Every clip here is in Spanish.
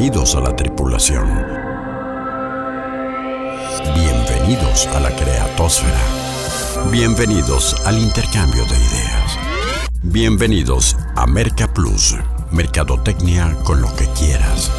Bienvenidos a la tripulación. Bienvenidos a la creatosfera. Bienvenidos al intercambio de ideas. Bienvenidos a Merca Plus, Mercadotecnia con lo que quieras.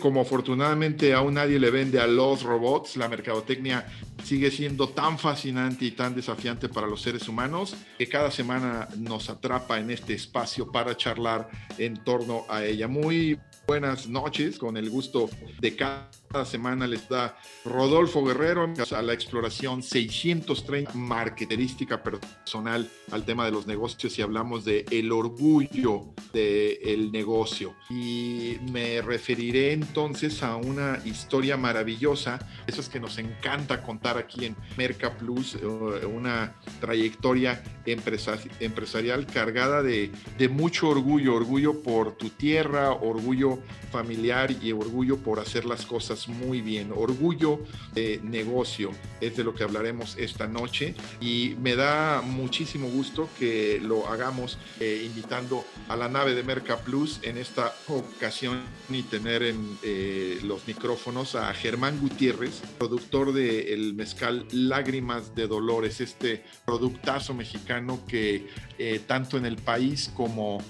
Como afortunadamente aún nadie le vende a los robots, la mercadotecnia sigue siendo tan fascinante y tan desafiante para los seres humanos que cada semana nos atrapa en este espacio para charlar en torno a ella. Muy buenas noches, con el gusto de cada semana les da Rodolfo Guerrero a la exploración 630 marketerística personal al tema de los negocios y hablamos de el orgullo del negocio. Y me referiré entonces a una historia maravillosa, esas que nos encanta contar aquí en Merca Plus, eh, una trayectoria empresarial cargada de, de mucho orgullo, orgullo por tu tierra, orgullo familiar y orgullo por hacer las cosas muy bien. Orgullo de negocio es de lo que hablaremos esta noche y me da muchísimo gusto que lo hagamos eh, invitando a la nave de Merca Plus en esta ocasión y tener en eh, los micrófonos a Germán Gutiérrez, productor de el mezcal Lágrimas de Dolores, este productazo mexicano que eh, tanto en el país como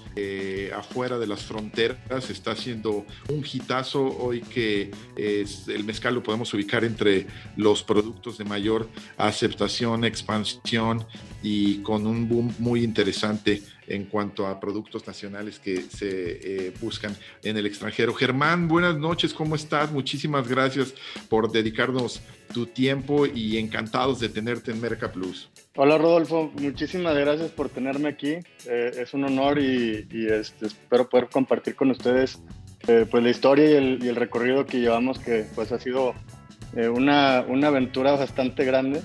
afuera de las fronteras está haciendo un hitazo hoy que el mezcal lo podemos ubicar entre los productos de mayor aceptación, expansión y con un boom muy interesante en cuanto a productos nacionales que se eh, buscan en el extranjero. Germán, buenas noches, ¿cómo estás? Muchísimas gracias por dedicarnos tu tiempo y encantados de tenerte en Merca Plus. Hola Rodolfo, muchísimas gracias por tenerme aquí. Eh, es un honor y, este, espero poder compartir con ustedes eh, pues la historia y el, recorrido que llevamos, que pues ha sido eh, una, una, aventura bastante grande,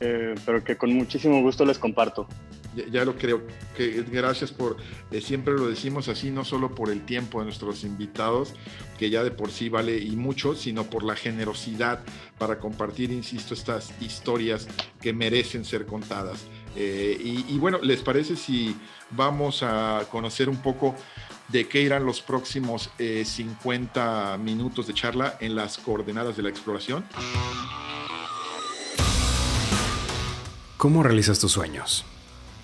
eh, pero que con muchísimo gusto les comparto. Ya, lo creo, que gracias por, siempre lo decimos así, no solo por el tiempo de nuestros invitados, que ya de por sí vale y mucho, sino por la generosidad para compartir, insisto, estas historias que merecen ser contadas. y, y bueno, ¿les parece si vamos a conocer un poco de qué irán los próximos 50 eh, minutos de charla en las coordenadas de la exploración. ¿Cómo realizas tus sueños?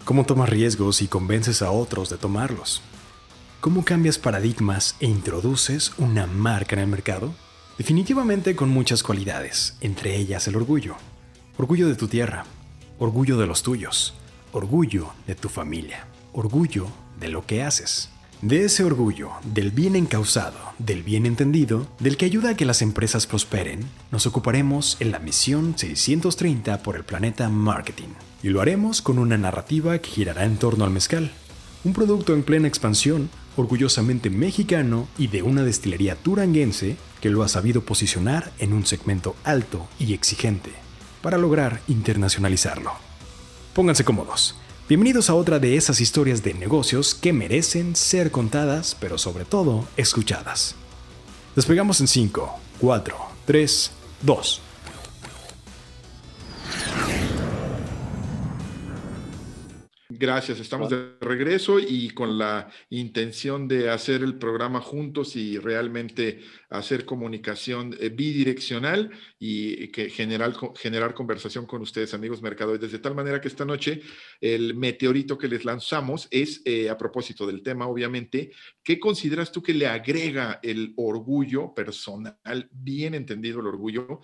¿Cómo tomas riesgos y convences a otros de tomarlos? ¿Cómo cambias paradigmas e introduces una marca en el mercado? Definitivamente con muchas cualidades, entre ellas el orgullo. Orgullo de tu tierra, orgullo de los tuyos, orgullo de tu familia, orgullo de lo que haces. De ese orgullo, del bien encausado, del bien entendido, del que ayuda a que las empresas prosperen, nos ocuparemos en la misión 630 por el planeta Marketing. Y lo haremos con una narrativa que girará en torno al mezcal, un producto en plena expansión, orgullosamente mexicano y de una destilería turanguense que lo ha sabido posicionar en un segmento alto y exigente, para lograr internacionalizarlo. Pónganse cómodos Bienvenidos a otra de esas historias de negocios que merecen ser contadas, pero sobre todo escuchadas. Despegamos en 5, 4, 3, 2. Gracias, estamos de regreso y con la intención de hacer el programa juntos y realmente hacer comunicación eh, bidireccional y que generar, generar conversación con ustedes, amigos mercadores, de tal manera que esta noche el meteorito que les lanzamos es eh, a propósito del tema, obviamente, ¿qué consideras tú que le agrega el orgullo personal, bien entendido el orgullo,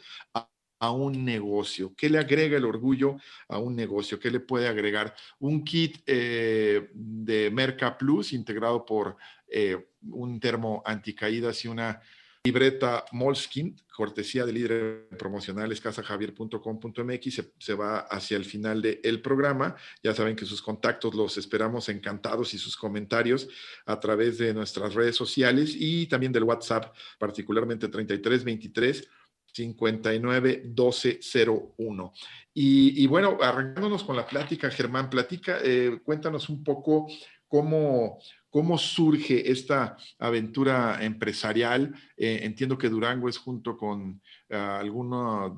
a un negocio? ¿Qué le agrega el orgullo a un negocio? ¿Qué le puede agregar? Un kit eh, de Merca Plus integrado por eh, un termo anticaídas y una libreta Molskin, cortesía de líderes promocionales, casajavier.com.mx, se, se, va hacia el final del programa. Ya saben que sus contactos los esperamos encantados y sus comentarios a través de nuestras redes sociales y también del WhatsApp, particularmente 3323 591201. Y, y bueno, arrancándonos con la plática, Germán, platica, eh, cuéntanos un poco cómo, cómo surge esta aventura empresarial. Eh, entiendo que Durango es junto con ah, alguna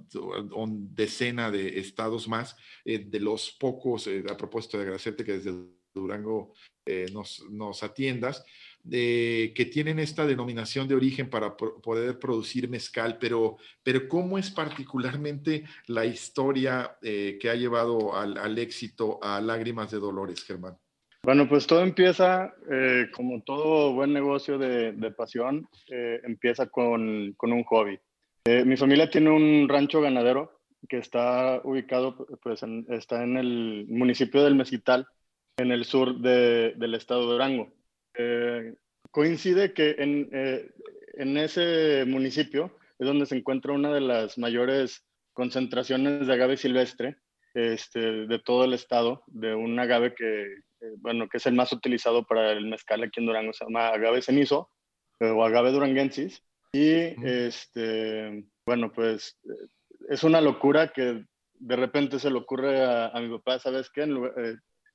decena de estados más, eh, de los pocos, a propósito de agradecerte que desde Durango nos, nos atiendas que tienen esta denominación de origen para poder producir mezcal, pero, pero ¿cómo es particularmente la historia eh, que ha llevado al, éxito a Lágrimas de Dolores, Germán? Bueno, pues todo empieza, eh, como todo buen negocio de, pasión, eh, empieza con, con, un hobby. mi familia tiene un rancho ganadero que está ubicado, pues está en el municipio del Mezquital, en el sur de, del estado de Durango. Eh, coincide que en, eh, en, ese municipio es donde se encuentra una de las mayores concentraciones de agave silvestre este, de todo el estado, de un agave que, eh, bueno, que es el más utilizado para el mezcal aquí en Durango, se llama agave cenizo o agave duranguensis. Y, este, bueno, pues es una locura que de repente se le ocurre a, mi papá, ¿sabes qué?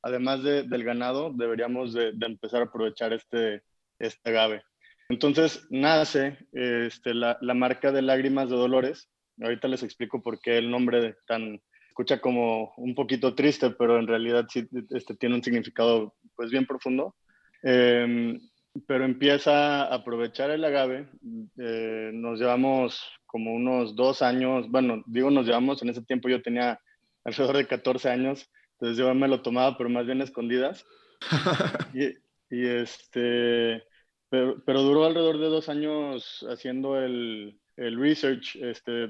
Además del ganado, deberíamos de, empezar a aprovechar este, este agave. Entonces nace este, la, marca de lágrimas de dolores. Ahorita les explico por qué el nombre tan escucha como un poquito triste, pero en realidad sí este, tiene un significado pues bien profundo. Em, pero empieza a aprovechar el agave. Eh, nos llevamos como unos dos años, bueno, digo nos llevamos, en ese tiempo yo tenía alrededor de 14 años, entonces yo me lo tomaba, pero más bien escondidas. y, este, pero, pero, duró alrededor de dos años haciendo el, el research, este,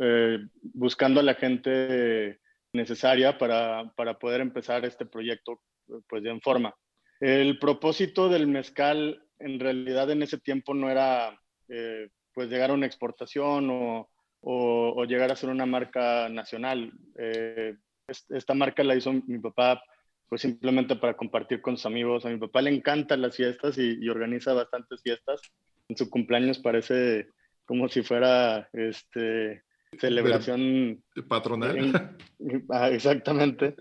eh, buscando a la gente necesaria para, para, poder empezar este proyecto pues ya en forma. El propósito del mezcal en realidad en ese tiempo no era eh, pues llegar a una exportación o, o, llegar a ser una marca nacional. Eh, esta marca la hizo mi papá pues simplemente para compartir con sus amigos. A mi papá le encantan las fiestas y, organiza bastantes fiestas. En su cumpleaños parece como si fuera este celebración patronal. Ah, exactamente.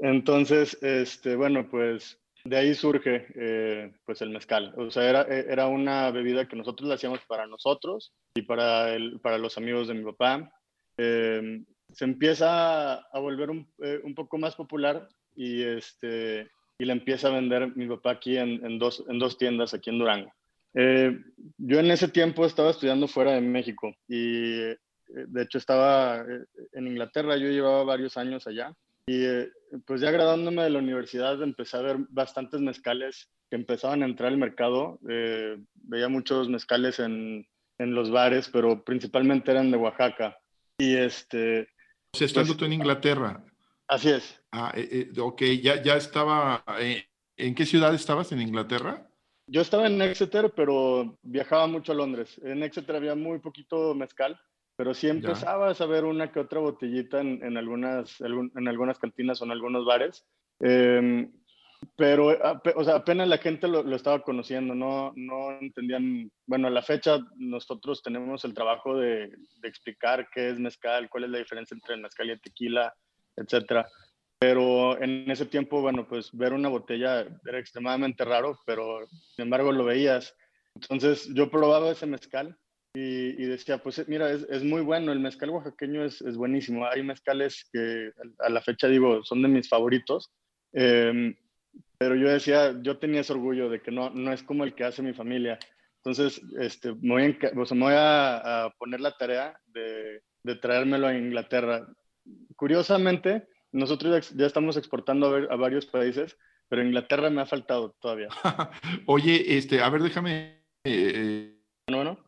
Entonces, este, bueno, pues de ahí surge eh, pues el mezcal. O sea, era, era una bebida que nosotros la hacíamos para nosotros y para, el, para los amigos de mi papá. Eh, se empieza a volver un, eh, un, poco más popular y, este, y la empieza a vender mi papá aquí en, en dos, en dos tiendas aquí en Durango. Eh, yo en ese tiempo estaba estudiando fuera de México y eh, de hecho estaba en Inglaterra, yo llevaba varios años allá y pues ya graduándome de la universidad empecé a ver bastantes mezcales que empezaban a entrar al mercado. veía muchos mezcales en, en los bares, pero principalmente eran de Oaxaca. Y este, sea, estando pues, tú en Inglaterra. Así es. Ah, eh, eh, ok, ya, ya estaba. Eh, ¿En qué ciudad estabas en Inglaterra? Yo estaba en Exeter, pero viajaba mucho a Londres. En Exeter había muy poquito mezcal, pero sí empezabas a ver una que otra botellita en, algunas, en algunas cantinas o en algunos bares. Pero, o sea, apenas la gente lo, estaba conociendo, no, no entendían, bueno, a la fecha nosotros tenemos el trabajo de, de, explicar qué es mezcal, cuál es la diferencia entre el mezcal y el tequila, etcétera. Pero en ese tiempo, bueno, pues ver una botella era extremadamente raro, pero sin embargo lo veías. Entonces yo probaba ese mezcal y, y decía, pues mira, es, es, muy bueno, el mezcal oaxaqueño es, es, buenísimo. Hay mezcales que a la fecha digo son de mis favoritos. Eh, pero yo decía, yo tenía ese orgullo de que no, no es como el que hace mi familia. Entonces, este, me voy, me voy a, poner la tarea de, de, traérmelo a Inglaterra. Curiosamente, nosotros ya, estamos exportando a, a, varios países, pero Inglaterra me ha faltado todavía. Oye, este, a ver, déjame... Eh, bueno,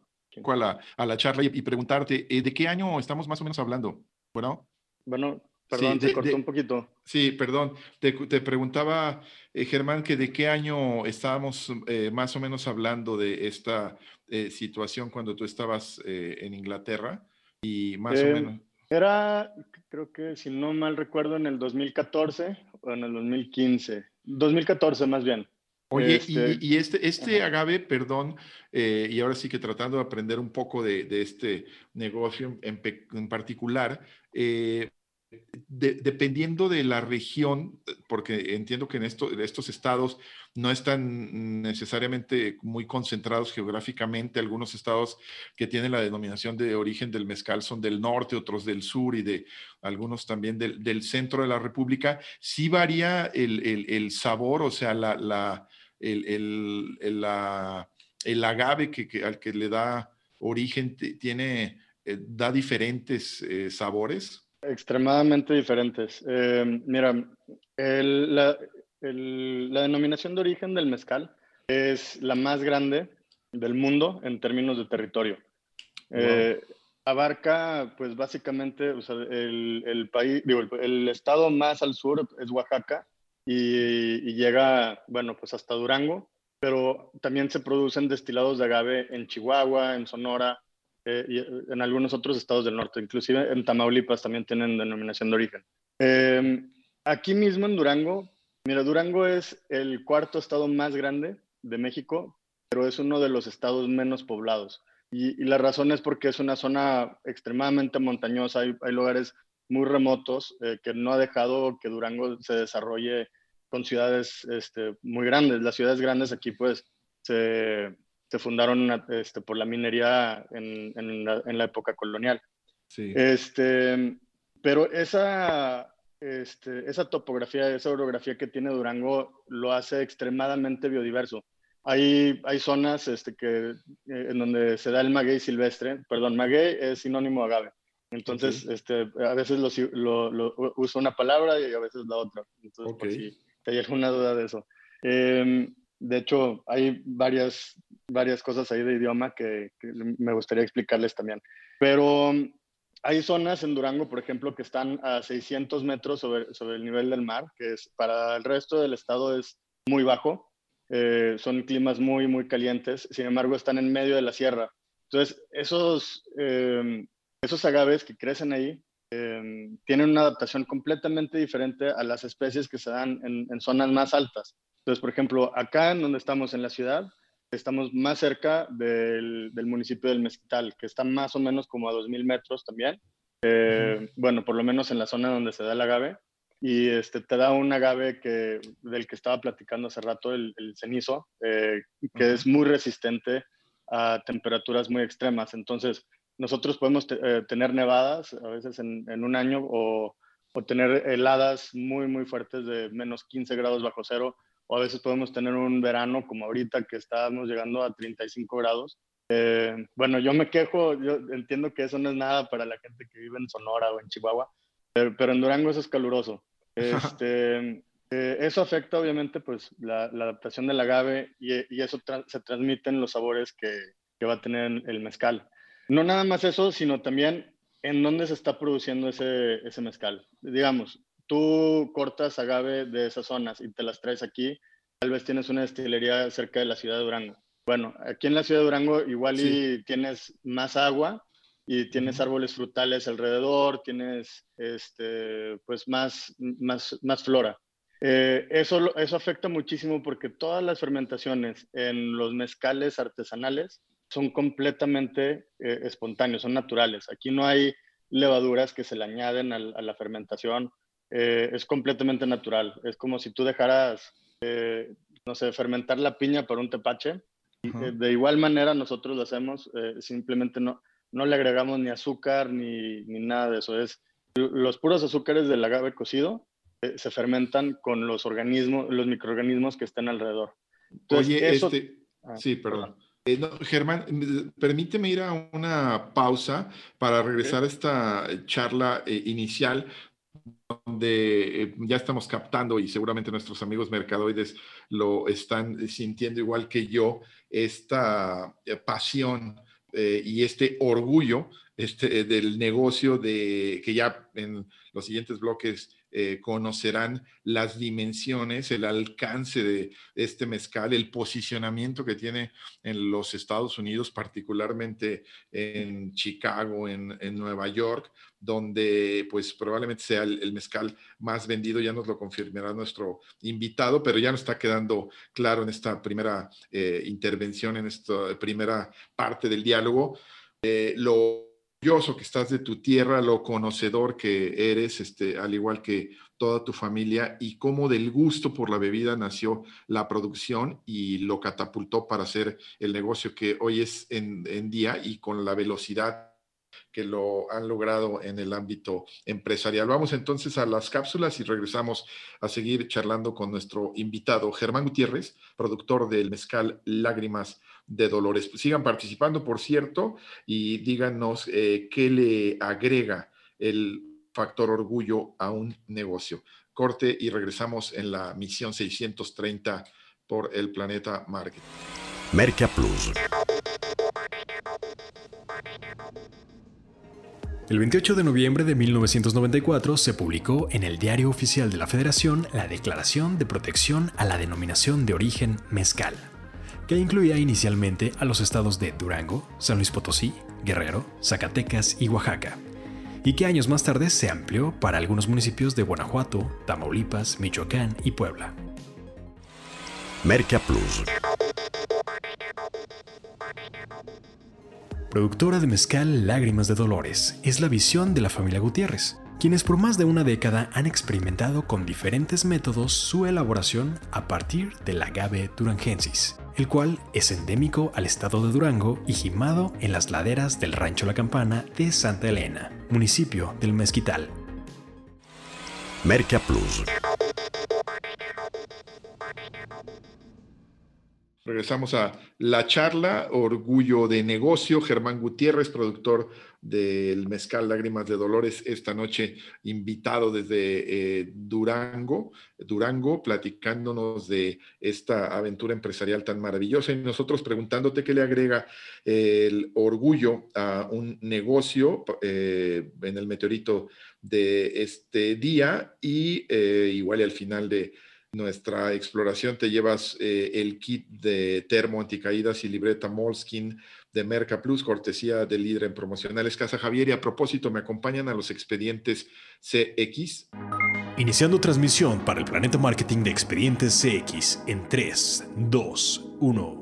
a la, a la charla y, preguntarte, eh, ¿de qué año estamos más o menos hablando? Bueno. Bueno, Perdón, se cortó un poquito. Sí, perdón. Te, te preguntaba, eh, Germán, que de qué año estábamos eh, más o menos hablando de esta eh, situación cuando tú estabas en Inglaterra y más o menos. Era, creo que si no mal recuerdo, en el 2014 o en el 2015. 2014 más bien. Oye, este, y, este, este agave, perdón, y ahora sí que tratando de aprender un poco de, de este negocio en, en particular, dependiendo de la región, porque entiendo que en estos estados no están necesariamente muy concentrados geográficamente, algunos estados que tienen la denominación de origen del mezcal son del norte, otros del sur y de algunos también del, centro de la República, sí varía el, sabor, o sea, la, el, agave que, al que le da origen tiene, eh, da diferentes eh, sabores. Extremadamente diferentes. Eh, mira, la, denominación de origen del mezcal es la más grande del mundo en términos de territorio. Eh, abarca, pues básicamente, el, país, digo, el, estado más al sur es Oaxaca y, y, llega, bueno, pues hasta Durango, pero también se producen destilados de agave en Chihuahua, en Sonora, eh, y en algunos otros estados del norte, inclusive en Tamaulipas también tienen denominación de origen. Em, aquí mismo en Durango, mira, Durango es el cuarto estado más grande de México, pero es uno de los estados menos poblados. Y, la razón es porque es una zona extremadamente montañosa, hay, hay lugares muy remotos eh, que no ha dejado que Durango se desarrolle con ciudades este, muy grandes. Las ciudades grandes aquí pues se, se fundaron este, por la minería en, en, la, época colonial. Sí. Este, pero esa, este, esa topografía, esa orografía que tiene Durango lo hace extremadamente biodiverso. Hay, hay zonas este, que, eh, en donde se da el maguey silvestre, perdón, maguey es sinónimo agave. Entonces, este, a veces lo, lo, uso una palabra y a veces la otra. Entonces, por si hay alguna duda de eso. Eh, de hecho, hay varias, varias cosas ahí de idioma que, me gustaría explicarles también. Pero um, hay zonas en Durango, por ejemplo, que están a 600 metros sobre, sobre el nivel del mar, que es, para el resto del estado es muy bajo. Eh, son climas muy, muy calientes. Sin embargo, están en medio de la sierra. Entonces, esos, em, esos agaves que crecen ahí em, tienen una adaptación completamente diferente a las especies que se dan en zonas más altas. Entonces, por ejemplo, acá en donde estamos en la ciudad, estamos más cerca del, municipio del Mezquital, que está más o menos como a 2.000 metros también. Eh, bueno, por lo menos en la zona donde se da el agave. Y este, te da un agave que, del que estaba platicando hace rato, el, cenizo, eh, que es muy resistente a temperaturas muy extremas. Entonces, nosotros podemos eh, tener nevadas a veces en, en un año o, o, tener heladas muy, muy fuertes de menos 15 grados bajo cero o a veces podemos tener un verano como ahorita que estábamos llegando a 35 grados. Eh, bueno, yo me quejo, yo entiendo que eso no es nada para la gente que vive en Sonora o en Chihuahua, pero, en Durango eso es caluroso. Este, eh, eso afecta obviamente pues la, adaptación del agave y, y eso se transmite en los sabores que, que va a tener el mezcal. No nada más eso, sino también en dónde se está produciendo ese, ese mezcal. Digamos, tú cortas agave de esas zonas y te las traes aquí, tal vez tienes una destilería cerca de la ciudad de Durango. Bueno, aquí en la ciudad de Durango igual y tienes más agua y tienes árboles frutales alrededor, tienes este, pues más, más, más flora. Eh, eso, eso afecta muchísimo porque todas las fermentaciones en los mezcales artesanales son completamente eh, espontáneos, son naturales. Aquí no hay levaduras que se le añaden a la fermentación eh, es completamente natural. Es como si tú dejaras, eh, no sé, fermentar la piña por un tepache. Eh, de igual manera nosotros lo hacemos, simplemente no, no le agregamos ni azúcar ni, ni, nada de eso. Es los puros azúcares del agave cocido se fermentan con los organismos, los microorganismos que están alrededor. Oye, este, ah, sí, perdón. Germán, permíteme ir a una pausa para regresar a esta charla inicial, donde eh, ya estamos captando y seguramente nuestros amigos mercadoides lo están sintiendo igual que yo, esta eh, pasión eh, y este orgullo este, del negocio de que ya en los siguientes bloques eh, conocerán las dimensiones, el alcance de este mezcal, el posicionamiento que tiene en los Estados Unidos, particularmente en Chicago, en, Nueva York, donde pues probablemente sea el, mezcal más vendido, ya nos lo confirmará nuestro invitado, pero ya nos está quedando claro en esta primera eh, intervención, en esta primera parte del diálogo. Eh, lo orgulloso que estás de tu tierra, lo conocedor que eres, este, al igual que toda tu familia, y cómo del gusto por la bebida nació la producción y lo catapultó para hacer el negocio que hoy es en, en día y con la velocidad que lo han logrado en el ámbito empresarial. Vamos entonces a las cápsulas y regresamos a seguir charlando con nuestro invitado, Germán Gutiérrez, productor del mezcal Lágrimas de Dolores. Sigan participando, por cierto, y díganos eh, qué le agrega el factor orgullo a un negocio. Corte y regresamos en la misión 630 por el planeta Market. Merca Plus. El 28 de noviembre de 1994 se publicó en el Diario Oficial de la Federación la Declaración de Protección a la Denominación de Origen Mezcal, que incluía inicialmente a los estados de Durango, San Luis Potosí, Guerrero, Zacatecas y Oaxaca, y que años más tarde se amplió para algunos municipios de Guanajuato, Tamaulipas, Michoacán y Puebla. Merca Plus. Productora de mezcal Lágrimas de Dolores, es la visión de la familia Gutiérrez, quienes por más de una década han experimentado con diferentes métodos su elaboración a partir del agave durangensis, el cual es endémico al estado de Durango y gimado en las laderas del Rancho La Campana de Santa Elena, municipio del Mezquital. Merca Plus. Regresamos a la charla, Orgullo de Negocio, Germán Gutiérrez, productor del Mezcal Lágrimas de Dolores, esta noche invitado desde eh, Durango, Durango, platicándonos de esta aventura empresarial tan maravillosa y nosotros preguntándote qué le agrega el orgullo a un negocio eh, en el meteorito de este día y eh, igual al final de nuestra exploración te llevas el kit de termo anticaídas y libreta Moleskin de Merca Plus, cortesía del líder en promocionales Casa Javier. Y a propósito, me acompañan a los expedientes CX. Iniciando transmisión para el Planeta Marketing de Expedientes CX en 3, 2, 1.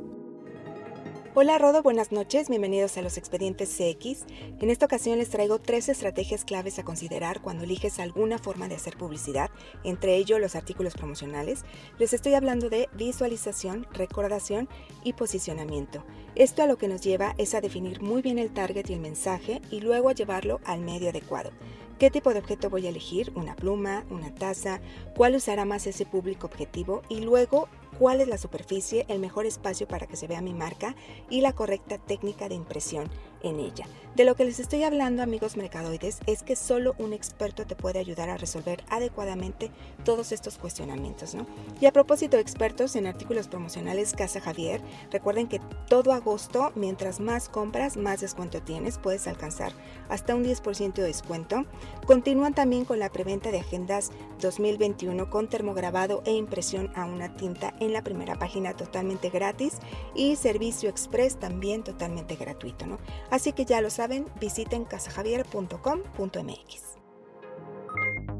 Hola Rodo, buenas noches, bienvenidos a los expedientes CX. En esta ocasión les traigo tres estrategias claves a considerar cuando eliges alguna forma de hacer publicidad, entre ellos los artículos promocionales. Les estoy hablando de visualización, recordación y posicionamiento. Esto a lo que nos lleva es a definir muy bien el target y el mensaje y luego a llevarlo al medio adecuado. ¿Qué tipo de objeto voy a elegir? ¿Una pluma? ¿Una taza? ¿Cuál usará más ese público objetivo? Y luego cuál es la superficie, el mejor espacio para que se vea mi marca y la correcta técnica de impresión en ella. De lo que les estoy hablando, amigos mercadoides, es que solo un experto te puede ayudar a resolver adecuadamente todos estos cuestionamientos, ¿no? Y a propósito expertos en artículos promocionales Casa Javier, recuerden que todo agosto, mientras más compras, más descuento tienes, puedes alcanzar hasta un 10% de descuento. Continúan también con la preventa de agendas 2021 con termograbado e impresión a una tinta en la primera página totalmente gratis y servicio express también totalmente gratuito, ¿no? Así que ya lo saben, visiten casajavier.com.mx.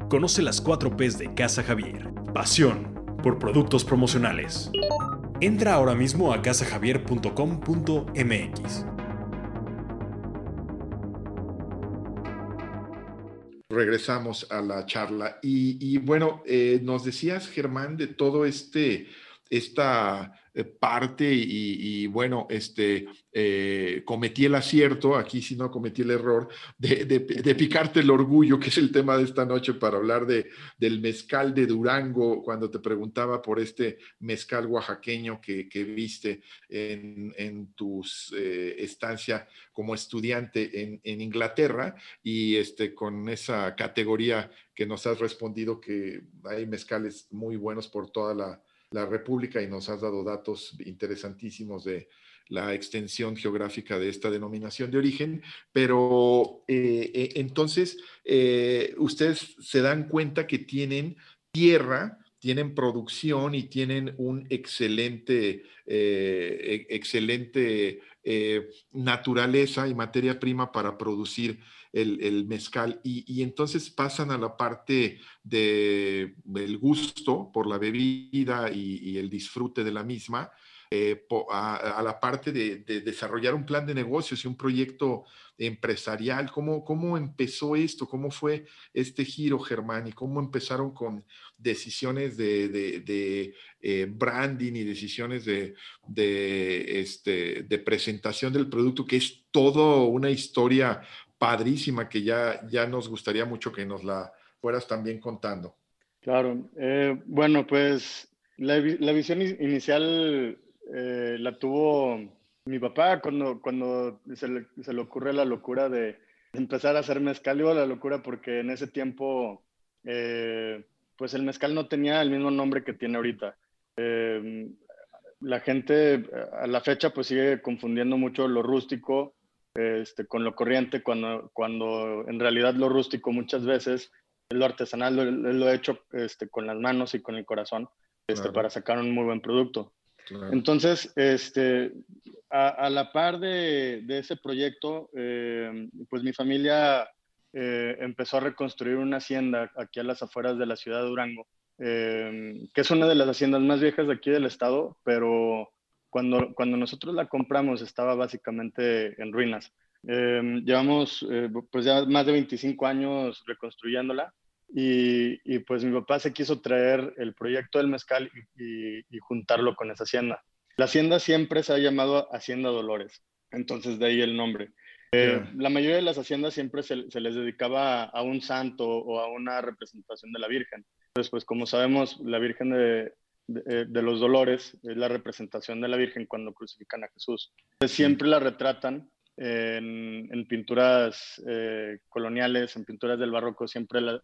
Conoce las 4 P's de Casa Javier. Pasión por productos promocionales. Entra ahora mismo a casajavier.com.mx. Regresamos a la charla. Y, bueno, eh, nos decías, Germán, de todo este, esta parte y, bueno, este, eh, cometí el acierto, aquí si no cometí el error, de, picarte el orgullo, que es el tema de esta noche para hablar de, del mezcal de Durango, cuando te preguntaba por este mezcal oaxaqueño que, viste en, tu eh, estancia como estudiante en, en, Inglaterra y este, con esa categoría que nos has respondido que hay mezcales muy buenos por toda la la República y nos has dado datos interesantísimos de la extensión geográfica de esta denominación de origen, pero eh, eh, entonces eh, ustedes se dan cuenta que tienen tierra, tienen producción y tienen un excelente, e, excelente naturaleza y materia prima para producir el, mezcal. Y, entonces pasan a la parte de, del gusto por la bebida y, el disfrute de la misma eh, a, la parte de, desarrollar un plan de negocios y un proyecto empresarial. ¿Cómo, ¿Cómo empezó esto? ¿Cómo fue este giro, Germán? ¿Y cómo empezaron con decisiones de, eh, branding y decisiones de, este, de presentación del producto, que es todo una historia padrísima que ya, ya nos gustaría mucho que nos la fueras también contando? Claro, eh, bueno, pues la visión inicial eh, la tuvo mi papá cuando, cuando se, le, se le ocurre la locura de empezar a hacer mezcal. Digo la locura porque en ese tiempo, eh, pues el mezcal no tenía el mismo nombre que tiene ahorita. Eh, la gente a la fecha pues sigue confundiendo mucho lo rústico este, con lo corriente cuando, cuando en realidad lo rústico muchas veces es lo artesanal, lo, lo he hecho este, con las manos y con el corazón este, para sacar un muy buen producto. Entonces, este, a, la par de, ese proyecto, eh, pues mi familia eh, empezó a reconstruir una hacienda aquí a las afueras de la ciudad de Durango, eh, que es una de las haciendas más viejas de aquí del estado, pero cuando, cuando nosotros la compramos estaba básicamente en ruinas. llevamos pues ya más de 25 años reconstruyéndola y, pues mi papá se quiso traer el proyecto del mezcal y, juntarlo con esa hacienda. La hacienda siempre se ha llamado Hacienda Dolores, entonces de ahí el nombre. Eh, la mayoría de las haciendas siempre se, les dedicaba a, un santo o a una representación de la Virgen. Entonces, pues como sabemos, la Virgen de, de, los Dolores es la representación de la Virgen cuando crucifican a Jesús. siempre la retratan en, pinturas eh, coloniales, en pinturas del barroco, siempre la,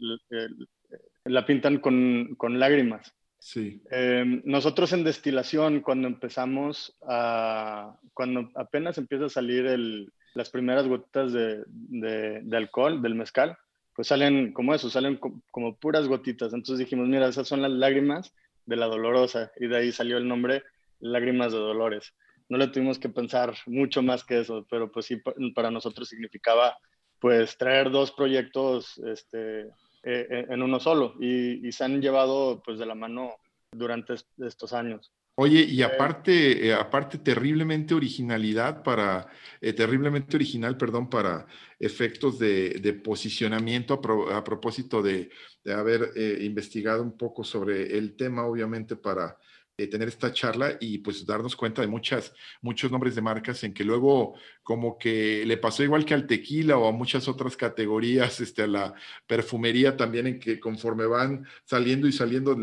la, pintan con, con, lágrimas. Sí. Em, nosotros en destilación, cuando empezamos a, cuando apenas empieza a salir el, las primeras gotitas de, de, alcohol, del mezcal, pues salen como eso, salen como puras gotitas. Entonces dijimos, mira, esas son las lágrimas de la dolorosa, y de ahí salió el nombre Lágrimas de Dolores no le tuvimos que pensar mucho más que eso, pero pues sí, para nosotros significaba pues traer dos proyectos este, eh, eh, en uno solo y, se han llevado pues de la mano durante estos años. Oye, y eh, aparte, aparte terriblemente originalidad para, terriblemente original, perdón, para efectos de, posicionamiento a, propósito de, de haber investigado un poco sobre el tema, obviamente para eh, tener esta charla y pues darnos cuenta de muchas, muchos nombres de marcas en que luego como que le pasó igual que al tequila o a muchas otras categorías, este, a la perfumería también en que conforme van saliendo y saliendo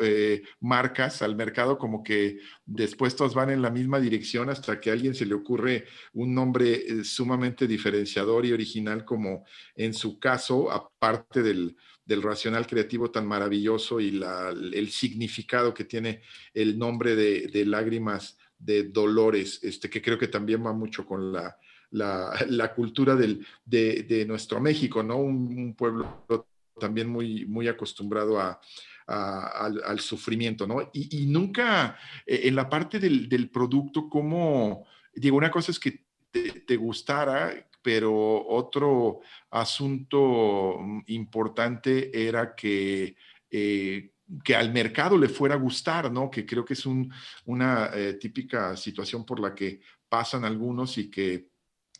eh, marcas al mercado como que después todas van en la misma dirección hasta que a alguien se le ocurre un nombre eh, sumamente diferenciador y original como en su caso, aparte del del racional creativo tan maravilloso y el significado que tiene el nombre de, lágrimas de dolores, este, que creo que también va mucho con la, cultura de, nuestro México, ¿no? Un, pueblo también muy, acostumbrado al, sufrimiento, ¿no? Y, nunca eh, en la parte del, producto, como, digo, una cosa es que te gustara, pero otro asunto mm, importante era que, eh, que al mercado le fuera a gustar, ¿no? Que creo que es una eh, típica situación por la que pasan algunos y que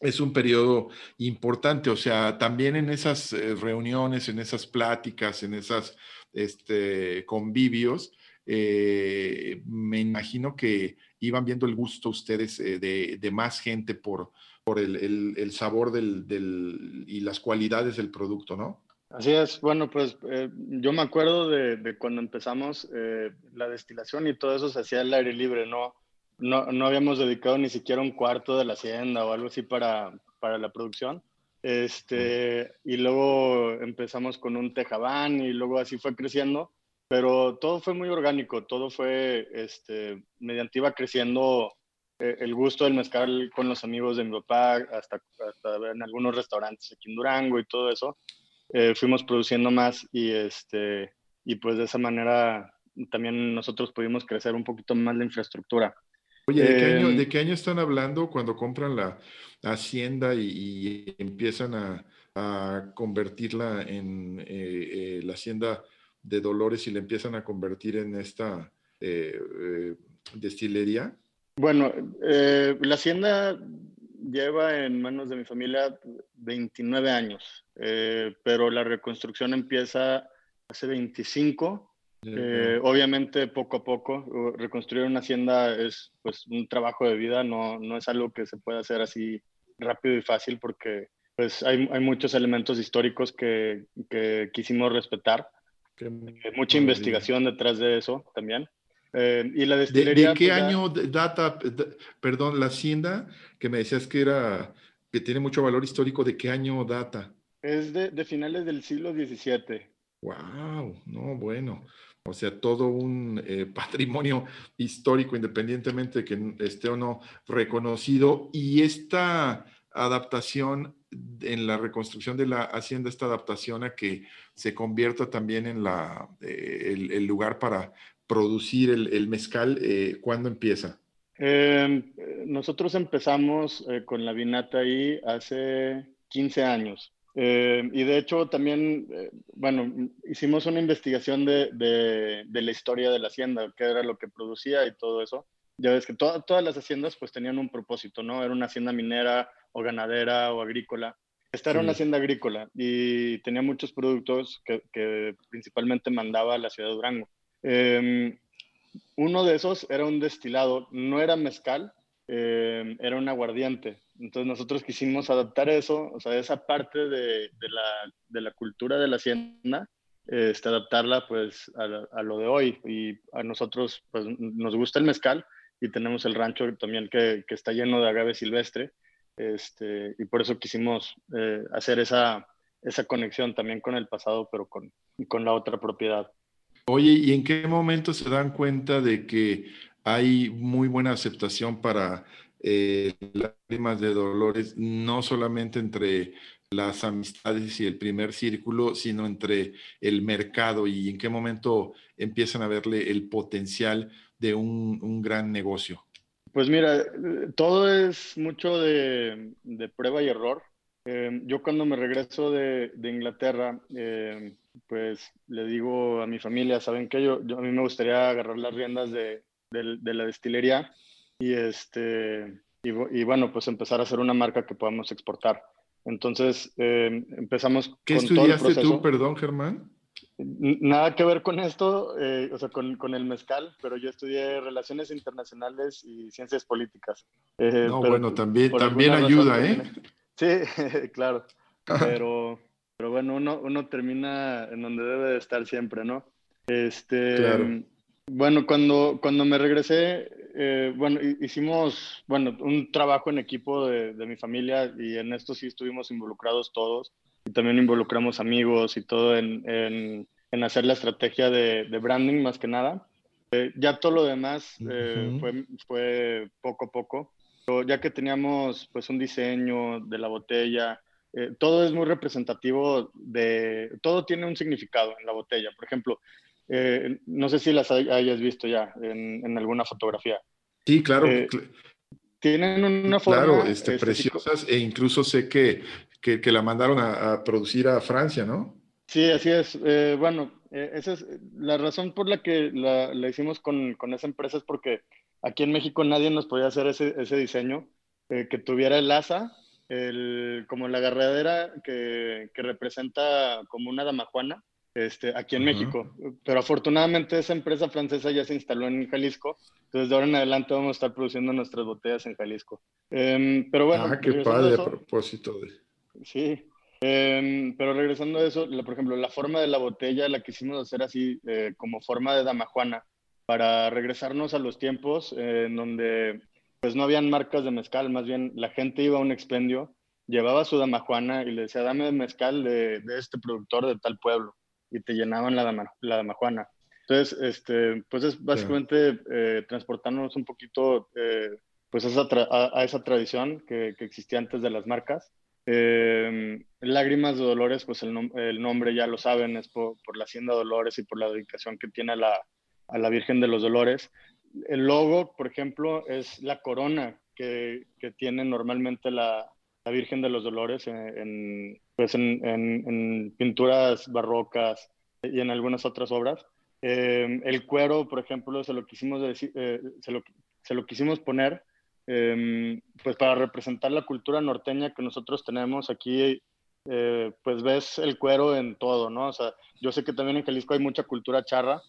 es un periodo importante, o sea, también en esas eh, reuniones, en esas pláticas, en esos este, convivios, me imagino que iban viendo el gusto ustedes de, más gente por, por el, sabor del, y las cualidades del producto, ¿no? Así es, bueno, pues eh, yo me acuerdo de, cuando empezamos eh, la destilación y todo eso se hacía al aire libre, ¿no? No, no habíamos dedicado ni siquiera un cuarto de la hacienda o algo así para, para la producción. Este, y luego empezamos con un tejabán y luego así fue creciendo, pero todo fue muy orgánico, todo fue, este, mediante iba creciendo el gusto del mezcal con los amigos de mi papá, hasta, en algunos restaurantes aquí en Durango y todo eso. Eh, fuimos produciendo más y, este, y pues de esa manera también nosotros pudimos crecer un poquito más la infraestructura. Oye, ¿de, qué, año, em, ¿de qué año, están hablando cuando compran la hacienda y, empiezan a, a, convertirla en eh, la hacienda de Dolores y la empiezan a convertir en esta destilería? Bueno, eh, la hacienda lleva en manos de mi familia 29 años, eh, pero la reconstrucción empieza hace 25. Eh, obviamente, poco a poco, reconstruir una hacienda es pues un trabajo de vida, no, no es algo que se pueda hacer así rápido y fácil porque pues hay, hay muchos elementos históricos que, que quisimos respetar. mucha investigación detrás de eso también. Eh, y la destilería. ¿De, qué pues, año data, perdón, la hacienda que me decías que era, que tiene mucho valor histórico, de qué año data? Es de, de finales del siglo XVII. ¡Wow! No, bueno. O sea, todo un eh, patrimonio histórico, independientemente de que esté o no reconocido. Y esta adaptación en la reconstrucción de la hacienda, esta adaptación a que se convierta también en la, eh, el, lugar para producir el, mezcal, eh, ¿cuándo empieza? Em, nosotros empezamos eh, con la vinata ahí hace 15 años. Em, y de hecho también, eh, bueno, hicimos una investigación de, de, la historia de la hacienda, qué era lo que producía y todo eso. Ya ves que todas las haciendas pues tenían un propósito, ¿no? Era una hacienda minera o ganadera o agrícola. Esta era una hacienda agrícola y tenía muchos productos que, que principalmente mandaba a la ciudad de Durango. Em, uno de esos era un destilado, no era mezcal, em, era un aguardiente. Entonces nosotros quisimos adaptar eso, o sea, esa parte de, la, cultura de la hacienda, este, adaptarla pues a, lo de hoy. Y a nosotros pues nos gusta el mezcal y tenemos el rancho también que, está lleno de agave silvestre. Este, y por eso quisimos eh, hacer esa, conexión también con el pasado, pero con la otra propiedad. Oye, ¿y en qué momento se dan cuenta de que hay muy buena aceptación para eh, lágrimas de dolores, no solamente entre las amistades y el primer círculo, sino entre el mercado y en qué momento empiezan a verle el potencial de un, gran negocio? Pues mira, todo es mucho de, prueba y error. Eh, yo cuando me regreso de, Inglaterra, eh, pues le digo a mi familia, ¿saben qué? Yo, a mí me gustaría agarrar las riendas de, la destilería y, este, y, bueno, pues empezar a hacer una marca que podamos exportar. Entonces eh, empezamos ¿Qué estudiaste tú, perdón, Germán? Nada que ver con esto, eh, o sea, con, con, el mezcal, pero yo estudié Relaciones Internacionales y Ciencias Políticas. Eh, no, bueno, también, también ayuda, ¿eh? Sí, claro. Pero, pero bueno, uno, uno termina en donde debe de estar siempre, ¿no? Este, Bueno, cuando, cuando me regresé, eh, bueno, hicimos, bueno, un trabajo en equipo de, de, mi familia y en esto sí estuvimos involucrados todos y también involucramos amigos y todo en, en, en hacer la estrategia de, de, branding más que nada. Eh, ya todo lo demás eh, fue, fue poco a poco, Pero ya que teníamos pues un diseño de la botella, eh, todo es muy representativo de, todo tiene un significado en la botella. Por ejemplo, eh, no sé si las hayas visto ya en, alguna fotografía. Sí, claro. Eh, tienen una forma... Claro, este, este preciosas e incluso sé que, que, la mandaron a, producir a Francia, ¿no? Sí, así es. bueno, esa es la razón por la que la, hicimos con, con, esa empresa es porque aquí en México nadie nos podía hacer ese, ese diseño que tuviera el asa el, como la agarradera que, que, representa como una damajuana este, aquí en México. Pero afortunadamente esa empresa francesa ya se instaló en Jalisco, entonces de ahora en adelante vamos a estar produciendo nuestras botellas en Jalisco. Em, pero bueno. Ah, qué padre a propósito de... Sí, em, pero regresando a eso, por ejemplo, la forma de la botella la quisimos hacer así, eh, como forma de damajuana, para regresarnos a los tiempos en donde pues no habían marcas de mezcal, más bien la gente iba a un expendio, llevaba su damajuana y le decía, dame mezcal de, de este productor de tal pueblo, y te llenaban la, dama, la damajuana. Entonces, este, pues es básicamente eh, transportarnos un poquito eh, pues a esa, a, esa tradición que, que, existía antes de las marcas. Eh, Lágrimas de Dolores, pues el, el, nombre ya lo saben, es por, por, la Hacienda Dolores y por la dedicación que tiene a la, a la Virgen de los Dolores el logo, por ejemplo, es la corona que, que tiene normalmente la, la, Virgen de los Dolores en, pues en, pinturas barrocas y en algunas otras obras. Eh, el cuero, por ejemplo, se lo quisimos decir, eh, se, lo, se lo quisimos poner, em, pues para representar la cultura norteña que nosotros tenemos aquí, eh, pues ves el cuero en todo, ¿no? O sea, yo sé que también en Jalisco hay mucha cultura charra.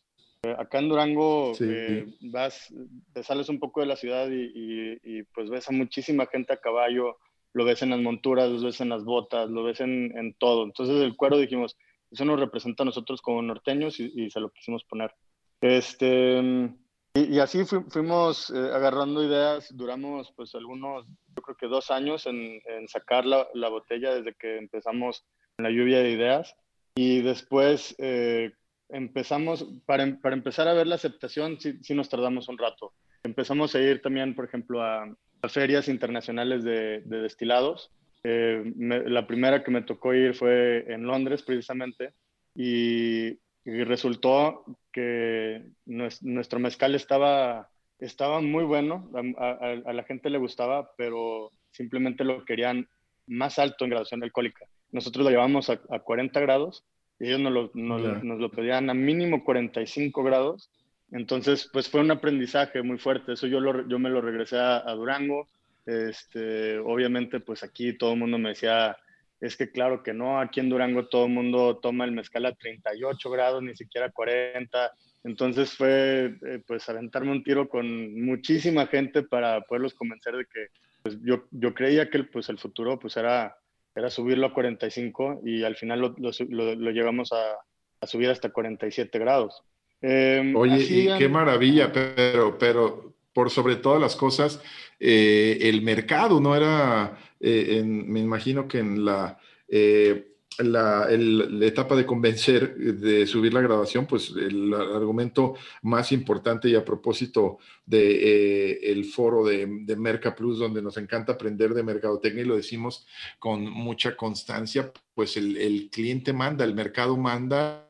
Eh, acá en Durango eh, vas, te sales un poco de la ciudad y, y, pues ves a muchísima gente a caballo, lo ves en las monturas, lo ves en las botas, lo ves en, en todo. Entonces el cuero dijimos, eso nos representa a nosotros como norteños y, y se lo quisimos poner. Este, y, así fuimos eh, agarrando ideas, duramos pues algunos, yo creo que dos años en, sacar la, la, botella desde que empezamos en la lluvia de ideas. Y después eh, empezamos, para, para, empezar a ver la aceptación, sí, sí, nos tardamos un rato. Empezamos a ir también, por ejemplo, a, a ferias internacionales de, de destilados. Eh, la primera que me tocó ir fue en Londres, precisamente, y y resultó que nuestro mezcal estaba, estaba muy bueno, a, la gente le gustaba, pero simplemente lo querían más alto en graduación alcohólica. Nosotros lo llevamos a, 40 grados y ellos nos lo, nos, lo, pedían a mínimo 45 grados. Entonces, pues fue un aprendizaje muy fuerte. Eso yo, lo, yo me lo regresé a, Durango. Este, obviamente, pues aquí todo el mundo me decía, es que claro que no, aquí en Durango todo el mundo toma el mezcal a 38 grados, ni siquiera 40. Entonces fue eh, pues aventarme un tiro con muchísima gente para poderlos convencer de que pues, yo, yo creía que pues, el futuro pues era, era subirlo a 45 y al final lo, lo, lo llevamos a, a, subir hasta 47 grados. Em, Oye, y qué maravilla, pero, pero por sobre todas las cosas, eh, el mercado no era eh, me imagino que en la, eh, la, etapa de convencer, de subir la grabación, pues el argumento más importante y a propósito de eh, el foro de, de, Merca Plus, donde nos encanta aprender de mercadotecnia y lo decimos con mucha constancia, pues el, el cliente manda, el mercado manda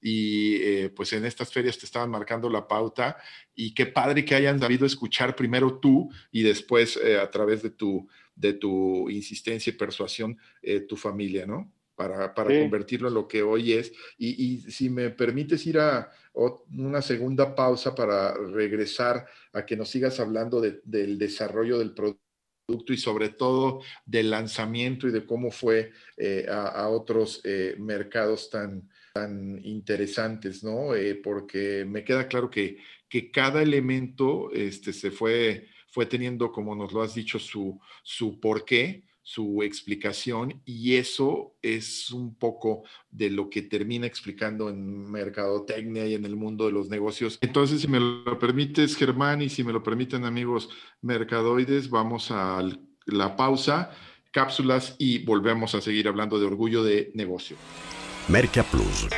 y pues en estas ferias te estaban marcando la pauta y qué padre que hayan sabido escuchar primero tú y después a través de tu de tu insistencia y persuasión eh, tu familia, ¿no? Para, para convertirlo en lo que hoy es. Y, y, si me permites ir a una segunda pausa para regresar a que nos sigas hablando del desarrollo del producto y sobre todo del lanzamiento y de cómo fue eh, a, otros eh, mercados tan, tan interesantes, ¿no? porque me queda claro que, que cada elemento este, se fue fue teniendo, como nos lo has dicho, su, su porqué, su explicación, y eso es un poco de lo que termina explicando en mercadotecnia y en el mundo de los negocios. Entonces, si me lo permites, Germán, y si me lo permiten, amigos mercadoides, vamos a la pausa, cápsulas y volvemos a seguir hablando de orgullo de negocio. Merca Plus.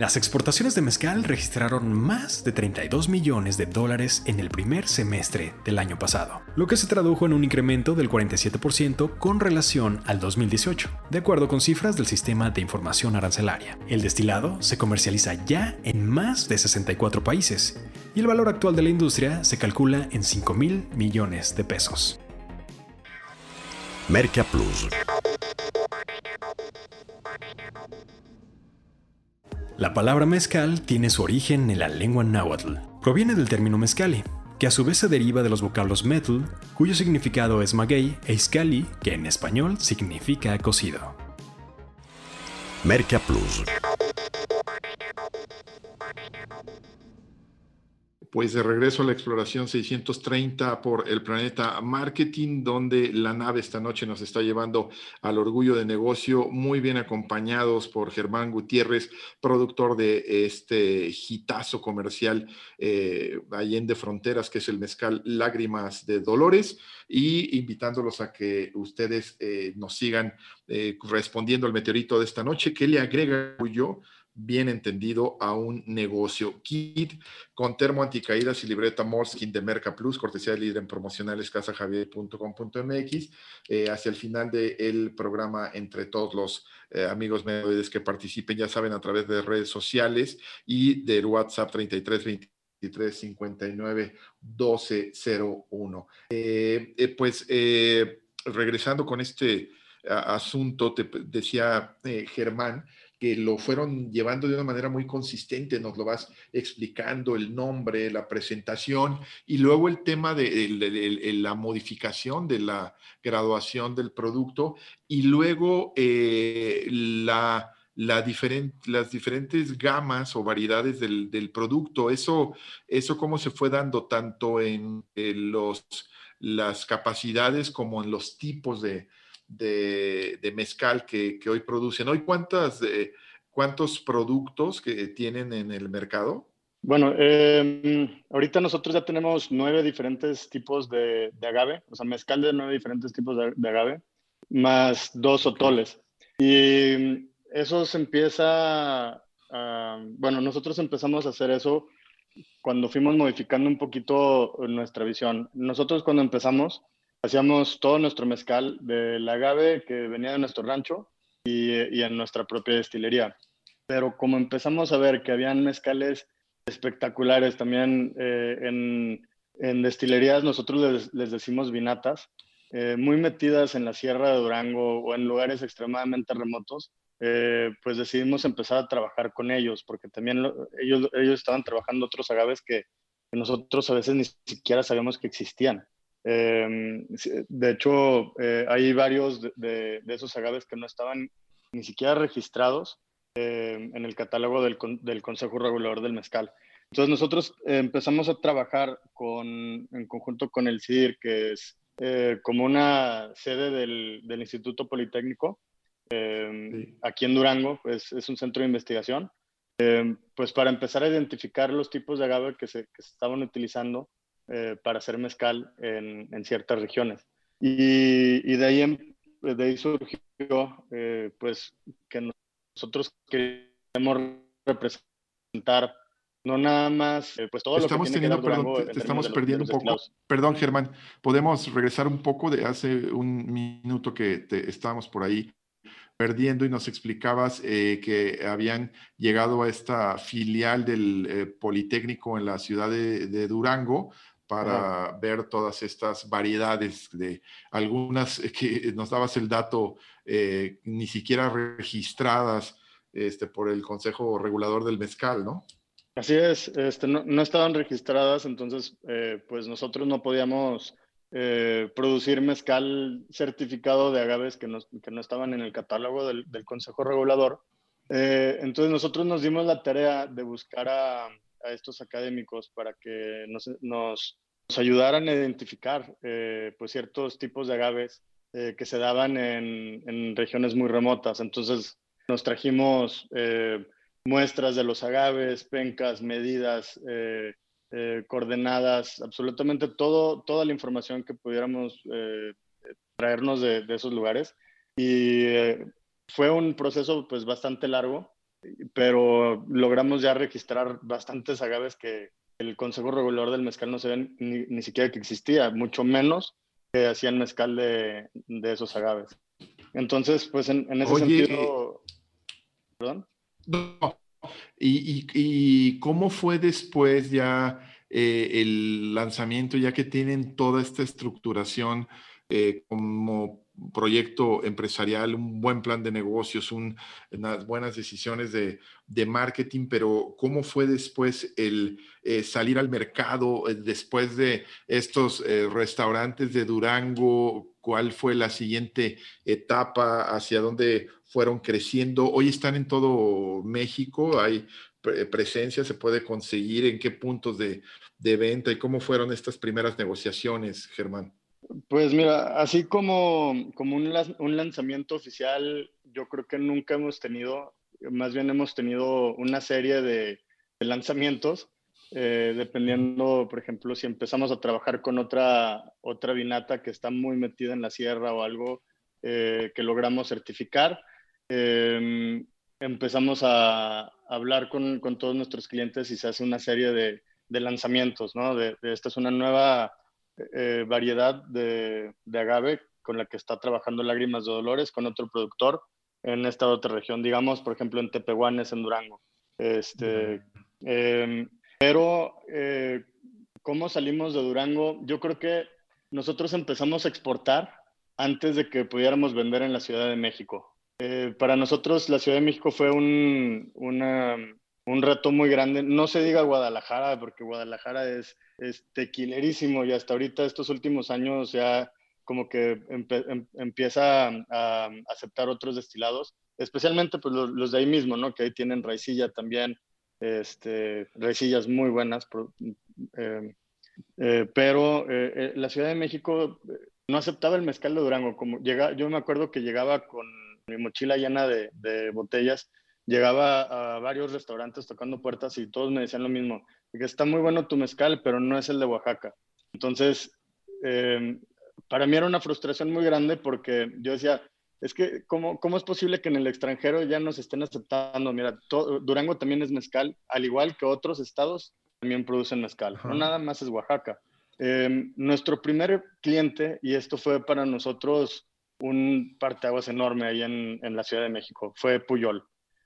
Las exportaciones de mezcal registraron más de 32 millones de dólares en el primer semestre del año pasado, lo que se tradujo en un incremento del 47% con relación al 2018, de acuerdo con cifras del Sistema de Información Arancelaria. El destilado se comercializa ya en más de 64 países y el valor actual de la industria se calcula en 5 mil millones de pesos. Merca Plus. La palabra mezcal tiene su origen en la lengua náhuatl. Proviene del término mezcali, que a su vez se deriva de los vocablos metal, cuyo significado es maguey, e iscali, que en español significa cocido. Merca Plus. Pues de regreso a la exploración 630 por el planeta Marketing, donde la nave esta noche nos está llevando al orgullo de negocio, muy bien acompañados por Germán Gutiérrez, productor de este hitazo comercial eh, Allende Fronteras, que es el mezcal Lágrimas de Dolores, y invitándolos a que ustedes eh, nos sigan eh, respondiendo al meteorito de esta noche, que le agrega yo bien entendido a un negocio. Kit con termo anticaídas y libreta Morskin de Merca Plus, cortesía de líder en promocionales casajavier.com.mx. Eh, hacia el final del programa, entre todos los eh, amigos medios que participen, ya saben, a través de redes sociales y del WhatsApp 33 23 59 12 01. pues eh, regresando con este asunto, te decía Germán, que lo fueron llevando de una manera muy consistente, nos lo vas explicando, el nombre, la presentación y luego el tema de, la modificación de la graduación del producto y luego eh, la, las diferentes gamas o variedades del, producto. Eso, eso cómo se fue dando tanto en, los, las capacidades como en los tipos de, de, mezcal que, hoy producen. ¿Hoy cuántas, eh, cuántos productos que tienen en el mercado? Bueno, em, ahorita nosotros ya tenemos nueve diferentes tipos de, agave, o sea, mezcal de nueve diferentes tipos de, agave, más dos otoles. Y eso se empieza, bueno, nosotros empezamos a hacer eso cuando fuimos modificando un poquito nuestra visión. Nosotros cuando empezamos, hacíamos todo nuestro mezcal del agave que venía de nuestro rancho y, en nuestra propia destilería. Pero como empezamos a ver que habían mezcales espectaculares también eh, en, destilerías, nosotros les, decimos vinatas, eh, muy metidas en la sierra de Durango o en lugares extremadamente remotos, eh, pues decidimos empezar a trabajar con ellos, porque también ellos, ellos estaban trabajando otros agaves que nosotros a veces ni siquiera sabíamos que existían. Em, de hecho, eh, hay varios de, esos agaves que no estaban ni siquiera registrados em, en el catálogo del, Consejo Regulador del Mezcal. Entonces nosotros empezamos a trabajar con, en conjunto con el CIDIR, que es eh, como una sede del, Instituto Politécnico, em, aquí en Durango, pues, es un centro de investigación, pues para empezar a identificar los tipos de agave que se, que se estaban utilizando eh, para hacer mezcal en, en ciertas regiones. Y, y, de, ahí, de ahí surgió eh, pues que nosotros queremos representar no nada más eh, pues todo estamos lo que teniendo, perdón, te, estamos perdiendo un poco. Perdón, Germán, podemos regresar un poco de hace un minuto que te, estábamos por ahí perdiendo y nos explicabas que habían llegado a esta filial del Politécnico en la ciudad de, de Durango para ver todas estas variedades de algunas que nos dabas el dato eh, ni siquiera registradas este, por el Consejo Regulador del Mezcal, ¿no? Así es, este, no, estaban registradas, entonces eh, pues nosotros no podíamos eh, producir mezcal certificado de agaves que no, que no estaban en el catálogo del, Consejo Regulador. entonces nosotros nos dimos la tarea de buscar a, a estos académicos para que nos, ayudaran a identificar eh, pues ciertos tipos de agaves eh, que se daban en, regiones muy remotas. Entonces nos trajimos eh, muestras de los agaves, pencas, medidas, coordenadas, absolutamente todo, toda la información que pudiéramos traernos de, de, esos lugares. Y fue un proceso pues bastante largo pero logramos ya registrar bastantes agaves que el Consejo Regulador del Mezcal no se ni, ni siquiera que existía, mucho menos que hacían mezcal de, de esos agaves. Entonces, pues en, ese sentido... ¿Perdón? No. ¿Y, y, y cómo fue después ya eh, el lanzamiento, ya que tienen toda esta estructuración eh, como proyecto empresarial, un buen plan de negocios, unas buenas decisiones de, marketing, pero ¿cómo fue después el eh, salir al mercado eh, después de estos eh, restaurantes de Durango? ¿Cuál fue la siguiente etapa? ¿Hacia dónde fueron creciendo? Hoy están en todo México, hay presencia, se puede conseguir, en qué puntos de, de venta y cómo fueron estas primeras negociaciones, Germán. Pues mira, así como, como un, un, lanzamiento oficial, yo creo que nunca hemos tenido, más bien hemos tenido una serie de, lanzamientos, eh, dependiendo, por ejemplo, si empezamos a trabajar con otra, otra vinata que está muy metida en la sierra o algo eh, que logramos certificar. Em, empezamos a hablar con, con, todos nuestros clientes y se hace una serie de, de lanzamientos, ¿no? De, de, esta es una nueva eh, variedad de, agave con la que está trabajando Lágrimas de Dolores con otro productor en esta otra región, digamos, por ejemplo, en Tepehuanes, en Durango. Este, em, pero, eh, ¿cómo salimos de Durango? Yo creo que nosotros empezamos a exportar antes de que pudiéramos vender en la Ciudad de México. Eh, para nosotros la Ciudad de México fue un, un reto muy grande. No se diga Guadalajara, porque Guadalajara es, es tequilerísimo y hasta ahorita estos últimos años ya como que em, empieza a, aceptar otros destilados, especialmente pues los, de ahí mismo, ¿no? Que ahí tienen raicilla también, este, raicillas muy buenas, em, eh, pero eh, eh, la Ciudad de México no aceptaba el mezcal de Durango. Como llega, yo me acuerdo que llegaba con mi mochila llena de, botellas, llegaba a varios restaurantes tocando puertas y todos me decían lo mismo, que está muy bueno tu mezcal, pero no es el de Oaxaca. Entonces, em, para mí era una frustración muy grande porque yo decía, es que, ¿cómo, cómo es posible que en el extranjero ya nos estén aceptando? Mira, Durango también es mezcal, al igual que otros estados también producen mezcal, no nada más es Oaxaca. Em, nuestro primer cliente, y esto fue para nosotros un parteaguas enorme ahí en, en, la Ciudad de México, fue Puyol.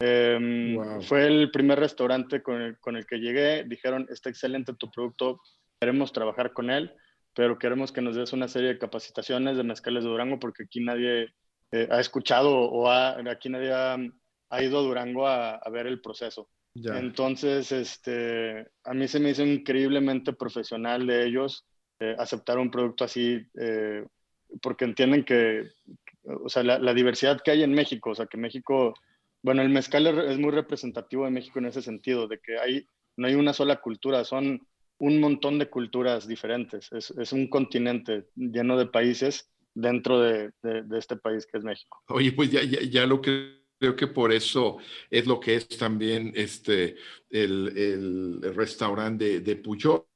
Em, fue el primer restaurante con el, con el que llegué, dijeron, está excelente tu producto, queremos trabajar con él pero queremos que nos des una serie de capacitaciones de mezcales de Durango porque aquí nadie eh, ha escuchado o aquí nadie ha, ido a Durango a, ver el proceso. Entonces, este, a mí se me hizo increíblemente profesional de ellos eh, aceptar un producto así, eh, porque entienden que, o sea, la, la, diversidad que hay en México, o sea, que México, bueno, el mezcal es muy representativo de México en ese sentido, de que hay, no hay una sola cultura, son un montón de culturas diferentes. Es, es un continente lleno de países dentro de, de, este país que es México. Oye, pues ya, ya, ya, lo que creo que por eso es lo que es también este, el, el restaurante de, Puyol,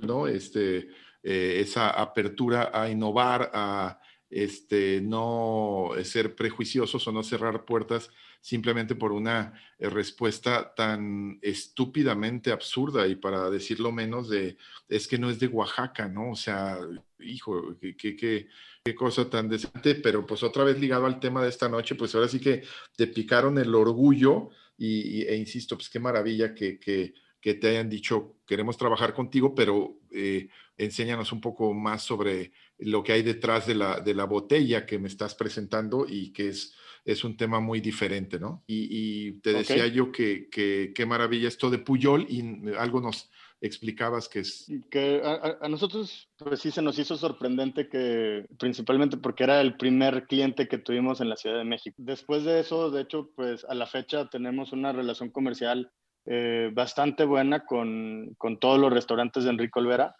¿no? Este, eh, esa apertura a innovar, a este, no ser prejuiciosos o no cerrar puertas simplemente por una eh, respuesta tan estúpidamente absurda y para decirlo menos de, es que no es de Oaxaca, ¿no? O sea, hijo, qué, qué, qué, cosa tan decente, pero pues otra vez ligado al tema de esta noche, pues ahora sí que te picaron el orgullo y, e insisto, pues qué maravilla que, que, que te hayan dicho, queremos trabajar contigo, pero eh, enséñanos un poco más sobre lo que hay detrás de la, de la botella que me estás presentando y que es es un tema muy diferente, ¿no? Y, te decía yo que qué maravilla esto de Puyol y algo nos explicabas que es... Que a, nosotros, pues sí, se nos hizo sorprendente que, principalmente porque era el primer cliente que tuvimos en la Ciudad de México. Después de eso, de hecho, pues a la fecha tenemos una relación comercial eh, bastante buena con, con, todos los restaurantes de Enrique Olvera.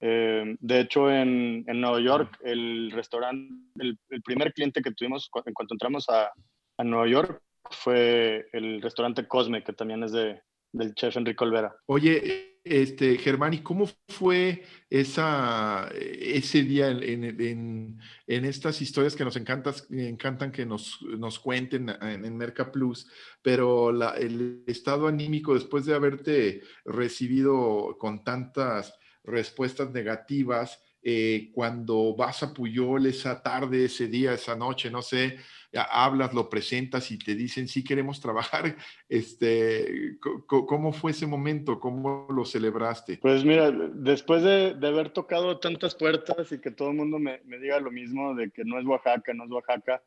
Eh, de hecho, en, en, Nueva York, el restaurante, el, primer cliente que tuvimos en cuanto entramos a, a, Nueva York fue el restaurante Cosme, que también es de, del chef Enrique Olvera. Oye, este, Germán, ¿y cómo fue esa, ese día en, en, en, estas historias que nos encantas, encantan que nos, nos cuenten en, en Merca Plus, pero la, el estado anímico después de haberte recibido con tantas respuestas negativas eh, cuando vas a Puyol esa tarde, ese día, esa noche, no sé, hablas, lo presentas y te dicen, sí queremos trabajar, este, ¿cómo fue ese momento? ¿Cómo lo celebraste? Pues mira, después de, haber tocado tantas puertas y que todo el mundo me, diga lo mismo, de que no es Oaxaca, no es Oaxaca,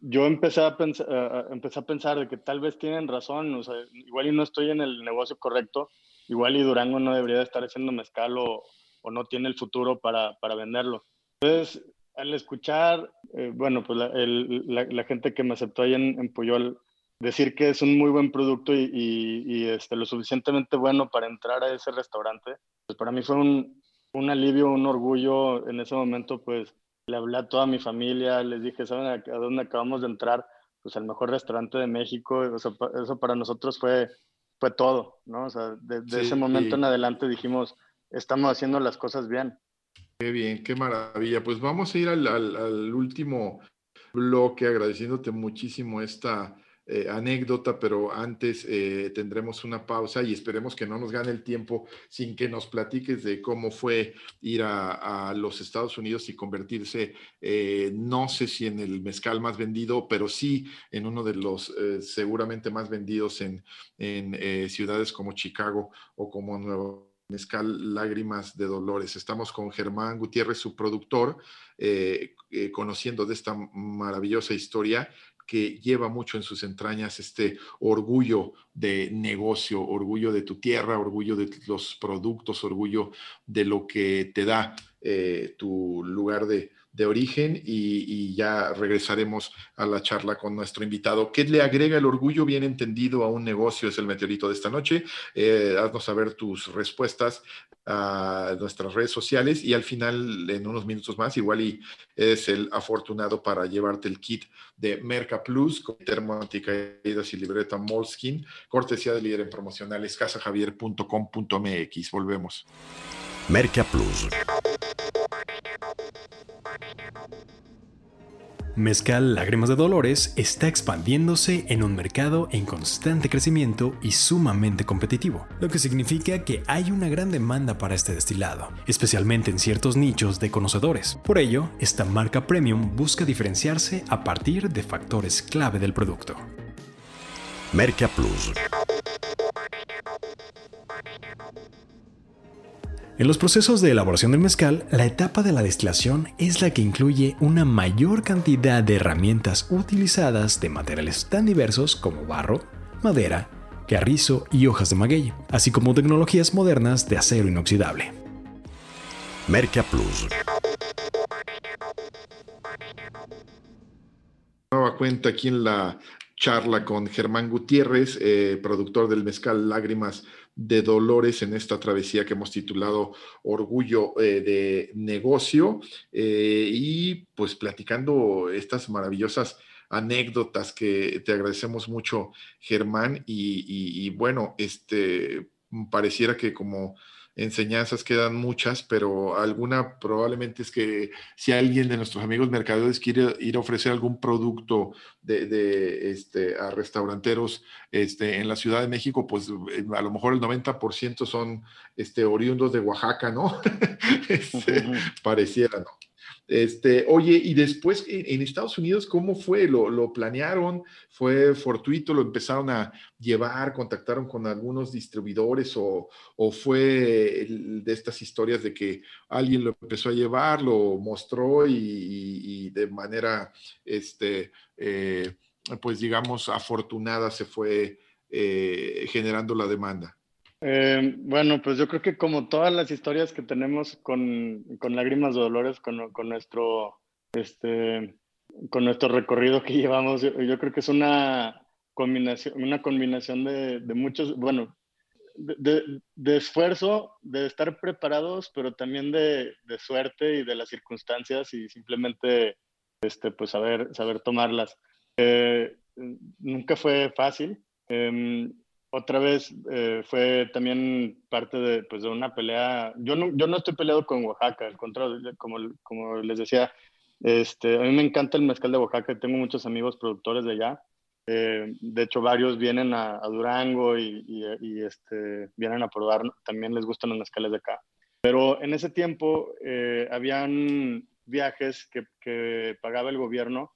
yo empecé a, pensar, empecé a pensar de que tal vez tienen razón, o sea, igual y no estoy en el negocio correcto, igual y Durango no debería estar haciendo mezcal o, o no tiene el futuro para, para venderlo. Entonces, al escuchar, eh, bueno, pues la, la, gente que me aceptó ahí en, en, Puyol, decir que es un muy buen producto y, y, este, lo suficientemente bueno para entrar a ese restaurante, pues para mí fue un, un alivio, un orgullo. En ese momento, pues le hablé a toda mi familia, les dije, ¿saben a, dónde acabamos de entrar? Pues al mejor restaurante de México. Eso para nosotros fue fue todo, ¿no? O sea, desde ese momento en adelante dijimos, estamos haciendo las cosas bien. Qué bien, qué maravilla. Pues vamos a ir al, al último bloque agradeciéndote muchísimo esta eh, anécdota, pero antes eh, tendremos una pausa y esperemos que no nos gane el tiempo sin que nos platiques de cómo fue ir a, los Estados Unidos y convertirse, eh, no sé si en el mezcal más vendido, pero sí en uno de los seguramente más vendidos en, en ciudades como Chicago o como Nueva Mezcal Lágrimas de Dolores. Estamos con Germán Gutiérrez, su productor, conociendo de esta maravillosa historia que lleva mucho en sus entrañas este orgullo de negocio, orgullo de tu tierra, orgullo de los productos, orgullo de lo que te da eh, tu lugar de, de origen y, ya regresaremos a la charla con nuestro invitado. ¿Qué le agrega el orgullo bien entendido a un negocio? Es el meteorito de esta noche. Eh, haznos saber tus respuestas a nuestras redes sociales y al final, en unos minutos más, igual y es el afortunado para llevarte el kit de Merca Plus con termo y libreta Moleskin, cortesía de líder en promocionales, casajavier.com.mx. Volvemos. Merca Plus. Mezcal Lágrimas de Dolores está expandiéndose en un mercado en constante crecimiento y sumamente competitivo, lo que significa que hay una gran demanda para este destilado, especialmente en ciertos nichos de conocedores. Por ello, esta marca premium busca diferenciarse a partir de factores clave del producto. Merca Plus. En los procesos de elaboración del mezcal, la etapa de la destilación es la que incluye una mayor cantidad de herramientas utilizadas de materiales tan diversos como barro, madera, carrizo y hojas de maguey, así como tecnologías modernas de acero inoxidable. Merca Plus. Nueva cuenta aquí en la charla con Germán Gutiérrez, eh, productor del mezcal Lágrimas de dolores en esta travesía que hemos titulado Orgullo eh, de Negocio eh, y pues platicando estas maravillosas anécdotas que te agradecemos mucho, Germán, y, y bueno, este pareciera que como enseñanzas quedan muchas, pero alguna probablemente es que si alguien de nuestros amigos mercaderes quiere ir a ofrecer algún producto de, este, a restauranteros este, en la Ciudad de México, pues eh, a lo mejor el 90% son este, oriundos de Oaxaca, ¿no? Este, pareciera, ¿no? Este, oye, y después en, Estados Unidos, ¿cómo fue? ¿Lo, planearon? ¿Fue fortuito? ¿Lo empezaron a llevar? ¿Contactaron con algunos distribuidores? ¿O, fue de estas historias de que alguien lo empezó a llevar, lo mostró y, de manera, este, eh, pues digamos, afortunada se fue eh, generando la demanda? Eh, bueno, pues yo creo que como todas las historias que tenemos con, con lágrimas de dolores, con, con, nuestro, este, con nuestro recorrido que llevamos, yo, creo que es una combinación, una combinación de, de muchos, bueno, de, de, esfuerzo, de estar preparados, pero también de, de, suerte y de las circunstancias y simplemente, este, pues saber, saber tomarlas. Eh, nunca fue fácil. Eh, otra vez eh, fue también parte de, pues, de una pelea. Yo no, yo no estoy peleado con Oaxaca, al contrario, como, como les decía, este, a mí me encanta el mezcal de Oaxaca, tengo muchos amigos productores de allá. Eh, de hecho, varios vienen a, Durango y, y, este, vienen a probar, también les gustan los mezcales de acá. Pero en ese tiempo eh, habían viajes que, que, pagaba el gobierno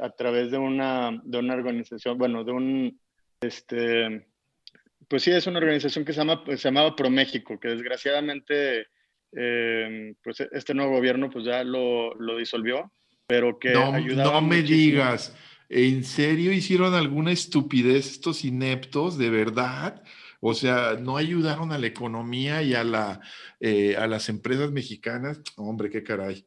a través de una, de una organización, bueno, de un, este, pues sí, es una organización que se, llama, se llamaba ProMéxico, que desgraciadamente eh, pues este nuevo gobierno pues ya lo, lo disolvió, pero que no, No me digas, ¿en serio hicieron alguna estupidez estos ineptos, de verdad? O sea, no ayudaron a la economía y a, la, eh, a las empresas mexicanas. Hombre, qué caray.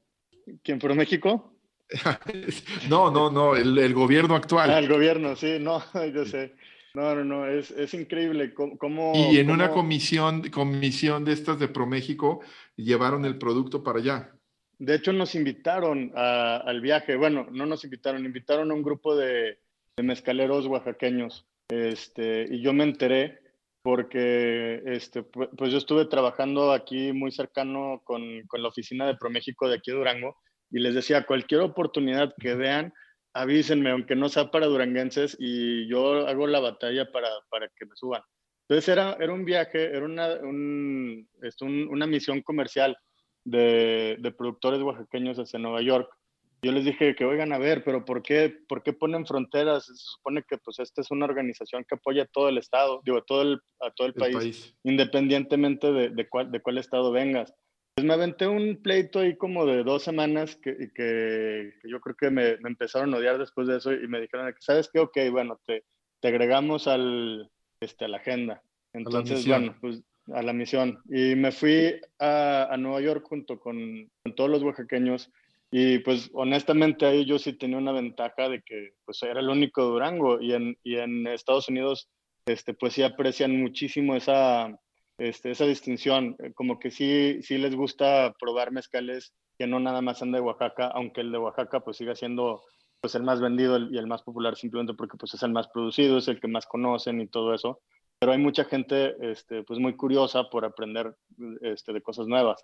¿Quién ProMéxico? no, no, no, el, el gobierno actual. Ah, el gobierno, sí, no, yo sé. No, no, no, es, es increíble cómo... y en una comisión, comisión de estas de ProMéxico llevaron el producto para allá. De hecho, nos invitaron al viaje. Bueno, no nos invitaron, invitaron a un grupo de, de mezcaleros oaxaqueños. Este, y yo me enteré porque este, pues yo estuve trabajando aquí muy cercano con, con la oficina de ProMéxico de aquí de Durango y les decía, cualquier oportunidad que vean, avísenme, aunque no sea para duranguenses, y yo hago la batalla para, para que me suban. Entonces era, era un viaje, era una, un, una misión comercial de, de, productores oaxaqueños hacia Nueva York. Yo les dije que, oigan, a ver, pero ¿por qué, por qué ponen fronteras? Se supone que pues esta es una organización que apoya a todo el estado, digo, todo el, a todo el, país, independientemente de, de, cuál, de cuál estado vengas. Pues me aventé un pleito ahí como de dos semanas que, que, yo creo que me, me, empezaron a odiar después de eso y me dijeron, ¿sabes qué? Ok, bueno, te, te agregamos al, este, a la agenda. Entonces, bueno, pues a la misión. Y me fui a, a Nueva York junto con, con, todos los oaxaqueños y pues honestamente ahí yo sí tenía una ventaja de que pues era el único Durango y en, y en Estados Unidos este, pues sí aprecian muchísimo esa, este, esa distinción, eh, como que sí, sí les gusta probar mezcales que no nada más son de Oaxaca, aunque el de Oaxaca pues siga siendo pues el más vendido y el más popular simplemente porque pues es el más producido, es el que más conocen y todo eso. Pero hay mucha gente este, pues muy curiosa por aprender este, de cosas nuevas.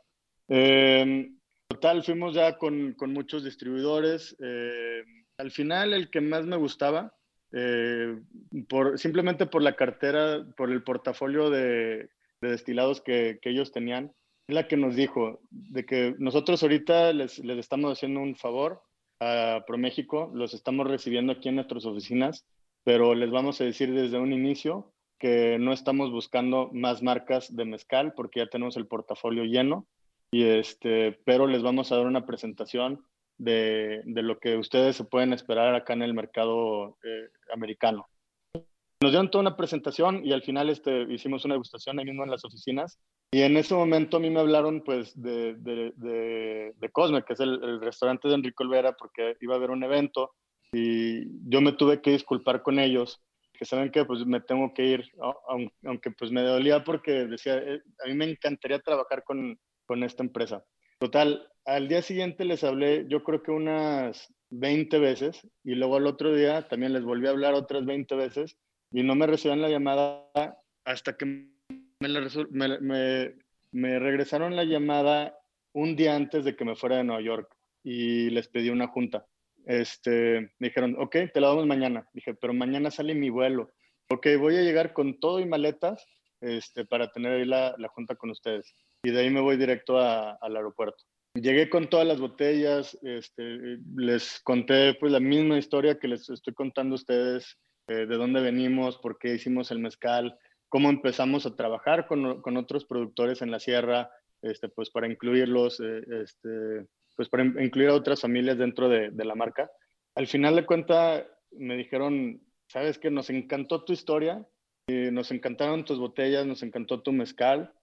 Eh, total, fuimos ya con, con muchos distribuidores. Eh, al final el que más me gustaba, eh, por, simplemente por la cartera, por el portafolio de, de destilados que, ellos tenían, es la que nos dijo de que nosotros ahorita les, les estamos haciendo un favor a ProMéxico, los estamos recibiendo aquí en nuestras oficinas, pero les vamos a decir desde un inicio que no estamos buscando más marcas de mezcal porque ya tenemos el portafolio lleno, y este, pero les vamos a dar una presentación de, de lo que ustedes se pueden esperar acá en el mercado eh, americano. Nos dieron toda una presentación y al final este, hicimos una degustación ahí mismo en las oficinas. Y en ese momento a mí me hablaron pues de, de, de, Cosme, que es el, restaurante de Enrique Olvera, porque iba a haber un evento y yo me tuve que disculpar con ellos, que saben que pues me tengo que ir, aunque pues me dolía porque decía, eh, a mí me encantaría trabajar con, con esta empresa. Total, al día siguiente les hablé, yo creo que unas 20 veces, y luego al otro día también les volví a hablar otras 20 veces, y no me recibían la llamada hasta que me, me, me, regresaron la llamada un día antes de que me fuera de Nueva York y les pedí una junta. Este, me dijeron, ok, te la damos mañana. Dije, pero mañana sale mi vuelo. Ok, voy a llegar con todo y maletas este, para tener ahí la, la junta con ustedes. Y de ahí me voy directo a, al aeropuerto. Llegué con todas las botellas, este, les conté pues la misma historia que les estoy contando a ustedes eh, de dónde venimos, por qué hicimos el mezcal, cómo empezamos a trabajar con, con otros productores en la sierra, este, pues para incluirlos, eh, este, pues para incluir a otras familias dentro de, de, la marca. Al final de cuenta me dijeron, sabes que nos encantó tu historia, nos encantaron tus botellas, nos encantó tu mezcal,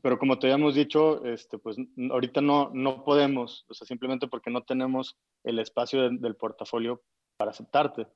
pero como te habíamos dicho, este, pues ahorita no, no podemos, o sea, simplemente porque no tenemos el espacio del portafolio para aceptarte.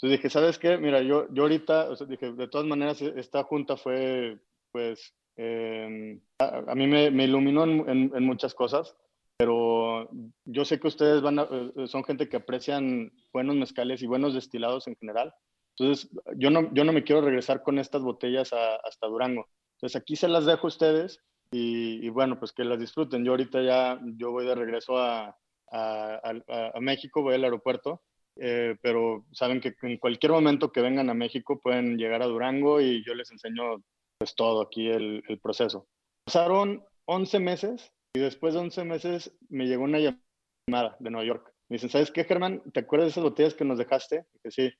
Entonces dije, ¿sabes qué? Mira, yo, yo ahorita, o sea, dije, de todas maneras, esta junta fue, pues, eh, a, a, mí me, me iluminó en, en, muchas cosas, pero yo sé que ustedes van a, eh, son gente que aprecian buenos mezcales y buenos destilados en general. Entonces, yo no, yo no me quiero regresar con estas botellas a, hasta Durango. Entonces, aquí se las dejo a ustedes y, y, bueno, pues que las disfruten. Yo ahorita ya, yo voy de regreso a, a México, voy al aeropuerto eh, pero saben que en cualquier momento que vengan a México pueden llegar a Durango y yo les enseño pues todo aquí el, el proceso. Pasaron 11 meses y después de 11 meses me llegó una llamada de Nueva York. Me dicen, ¿sabes qué, Germán? ¿Te acuerdas de esas botellas que nos dejaste? Que sí,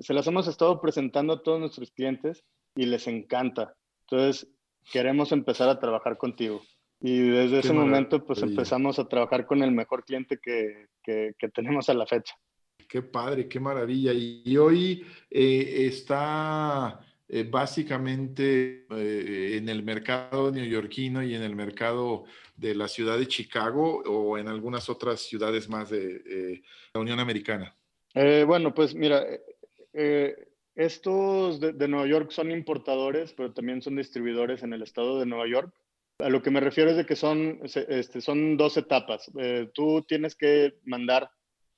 se las hemos estado presentando a todos nuestros clientes y les encanta. Entonces, queremos empezar a trabajar contigo. Y desde ese momento, pues empezamos a trabajar con el mejor cliente que, que, que tenemos a la fecha. Qué padre, qué maravilla. Y, hoy eh, está eh, básicamente eh, en el mercado neoyorquino y en el mercado de la ciudad de Chicago o en algunas otras ciudades más de la Unión Americana. bueno, pues mira, estos de, de, Nueva York son importadores, pero también son distribuidores en el estado de Nueva York. A lo que me refiero es de que son, este, son dos etapas. tú tienes que mandar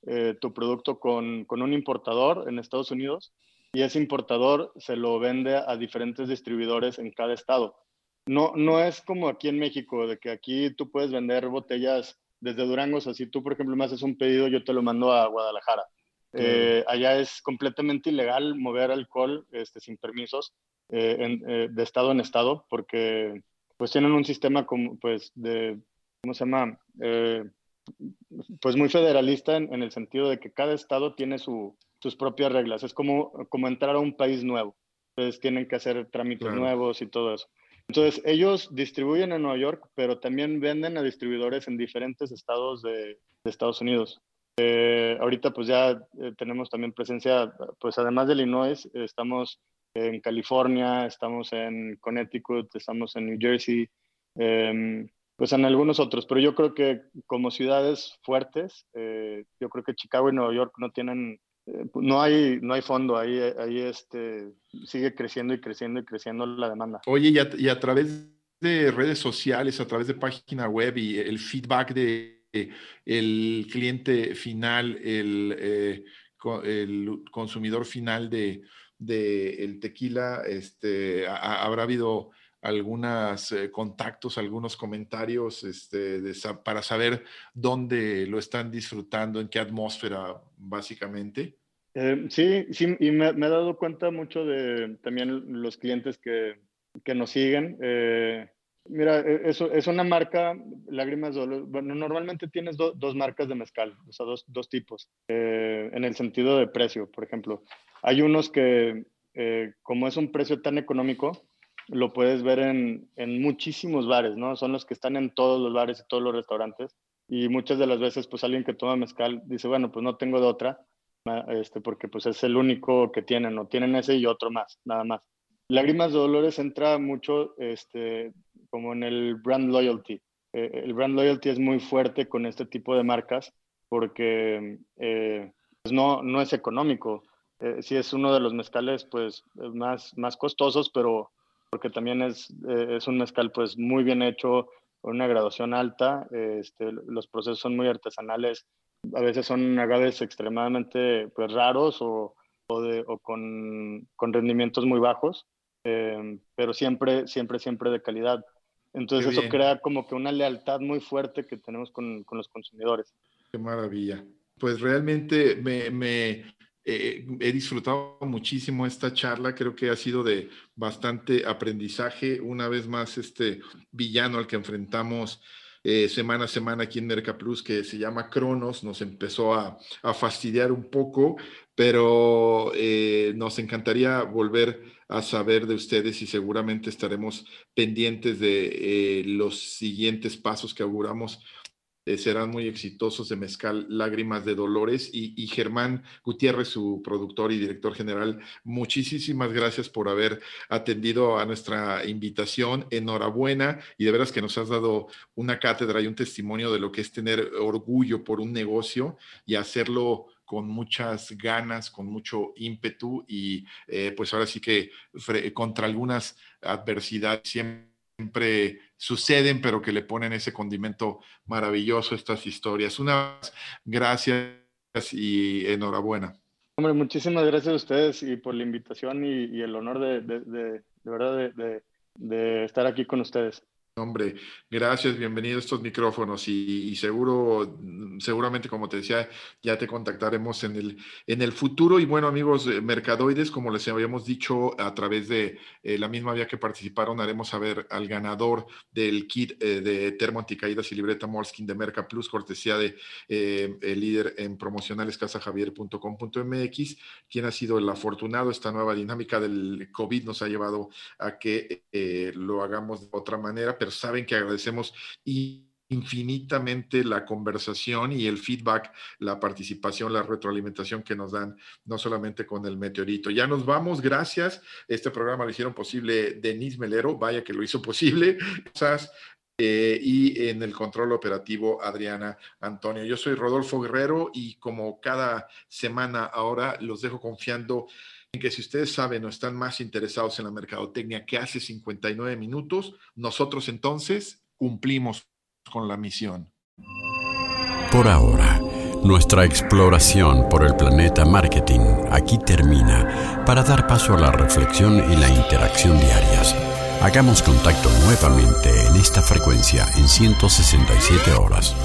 eh, tu producto con, con, un importador en Estados Unidos y ese importador se lo vende a diferentes distribuidores en cada estado. No, no es como aquí en México, de que aquí tú puedes vender botellas desde Durango, o sea, si tú, por ejemplo, me haces un pedido, yo te lo mando a Guadalajara. Eh, allá es completamente ilegal mover alcohol este, sin permisos eh, en, eh, de estado en estado porque pues tienen un sistema como, pues, de, ¿cómo se llama? Eh, pues muy federalista en, en, el sentido de que cada estado tiene su, sus propias reglas. Es como, como entrar a un país nuevo. Entonces tienen que hacer trámites claro. nuevos y todo eso. Entonces, ellos distribuyen en Nueva York, pero también venden a distribuidores en diferentes estados de, Estados Unidos. Eh, ahorita pues ya eh, tenemos también presencia, pues además de Illinois, estamos en California, estamos en Connecticut, estamos en New Jersey, em, pues en algunos otros, pero yo creo que como ciudades fuertes, eh, yo creo que Chicago y Nueva York no tienen, eh, no hay, no hay fondo, ahí, ahí este, sigue creciendo y creciendo y creciendo la demanda. Oye, y a, y a través de redes sociales, a través de página web y el feedback de el cliente final, el, eh, el consumidor final de el tequila, este, habrá habido algunos eh, contactos, algunos comentarios este, para saber dónde lo están disfrutando, en qué atmósfera, básicamente. Eh, sí, sí, y me, he dado cuenta mucho de también los clientes que, que nos siguen. Eh, mira, e, eso es una marca, Lágrimas Dolor. Bueno, normalmente tienes dos marcas de mezcal, o sea, dos, dos tipos, en el sentido de precio, por ejemplo. Hay unos que, como es un precio tan económico, lo puedes ver en, en, muchísimos bares, ¿no? Son los que están en todos los bares y todos los restaurantes. Y muchas de las veces, pues alguien que toma mezcal dice, bueno, pues no tengo de otra, este, porque pues es el único que tienen, o tienen ese y otro más, nada más. Lágrimas de Dolores entra mucho este, como en el brand loyalty. Eh, el brand loyalty es muy fuerte con este tipo de marcas porque eh, pues no, no es económico. Eh, sí es uno de los mezcales pues más, más costosos, pero porque también es, eh, es un mezcal pues muy bien hecho, con una graduación alta, este, los procesos son muy artesanales, a veces son agaves extremadamente pues, raros o, o, de, o con, con, rendimientos muy bajos, eh, pero siempre, siempre, siempre de calidad. Entonces eso crea como que una lealtad muy fuerte que tenemos con, con los consumidores. Qué maravilla. Pues realmente me, me, eh, he disfrutado muchísimo esta charla, creo que ha sido de bastante aprendizaje. Una vez más, este villano al que enfrentamos eh, semana a semana aquí en Merca Plus, que se llama Cronos, nos empezó a, fastidiar un poco, pero eh, nos encantaría volver a saber de ustedes y seguramente estaremos pendientes de los siguientes pasos que auguramos eh, serán muy exitosos de Mezcal Lágrimas de Dolores. Y, Germán Gutiérrez, su productor y director general, muchísimas gracias por haber atendido a nuestra invitación. Enhorabuena y de veras que nos has dado una cátedra y un testimonio de lo que es tener orgullo por un negocio y hacerlo con muchas ganas, con mucho ímpetu y eh, pues ahora sí que contra algunas adversidades siempre siempre suceden, pero que le ponen ese condimento maravilloso estas historias. Una gracias y enhorabuena. Hombre, muchísimas gracias a ustedes y por la invitación y, el honor de, de verdad de estar aquí con ustedes. Hombre, gracias, bienvenido a estos micrófonos y, seguro, seguramente, como te decía, ya te contactaremos en el, en el futuro. Y bueno, amigos eh, mercadoides, como les habíamos dicho, a través de eh, la misma vía que participaron, haremos saber al ganador del kit eh, de termo anticaídas y libreta Moleskin de Merca Plus, cortesía de el líder en promocionales casajavier.com.mx, quien ha sido el afortunado. Esta nueva dinámica del COVID nos ha llevado a que lo hagamos de otra manera pero saben que agradecemos infinitamente la conversación y el feedback, la participación, la retroalimentación que nos dan, no solamente con el meteorito. Ya nos vamos, gracias. Este programa lo hicieron posible Denise Melero, vaya que lo hizo posible. Eh, y en el control operativo Adriana Antonio. Yo soy Rodolfo Guerrero y como cada semana ahora los dejo confiando que si ustedes saben o están más interesados en la mercadotecnia que hace 59 minutos, nosotros entonces cumplimos con la misión. Por ahora, nuestra exploración por el planeta marketing aquí termina para dar paso a la reflexión y la interacción diarias. Hagamos contacto nuevamente en esta frecuencia en 167 horas.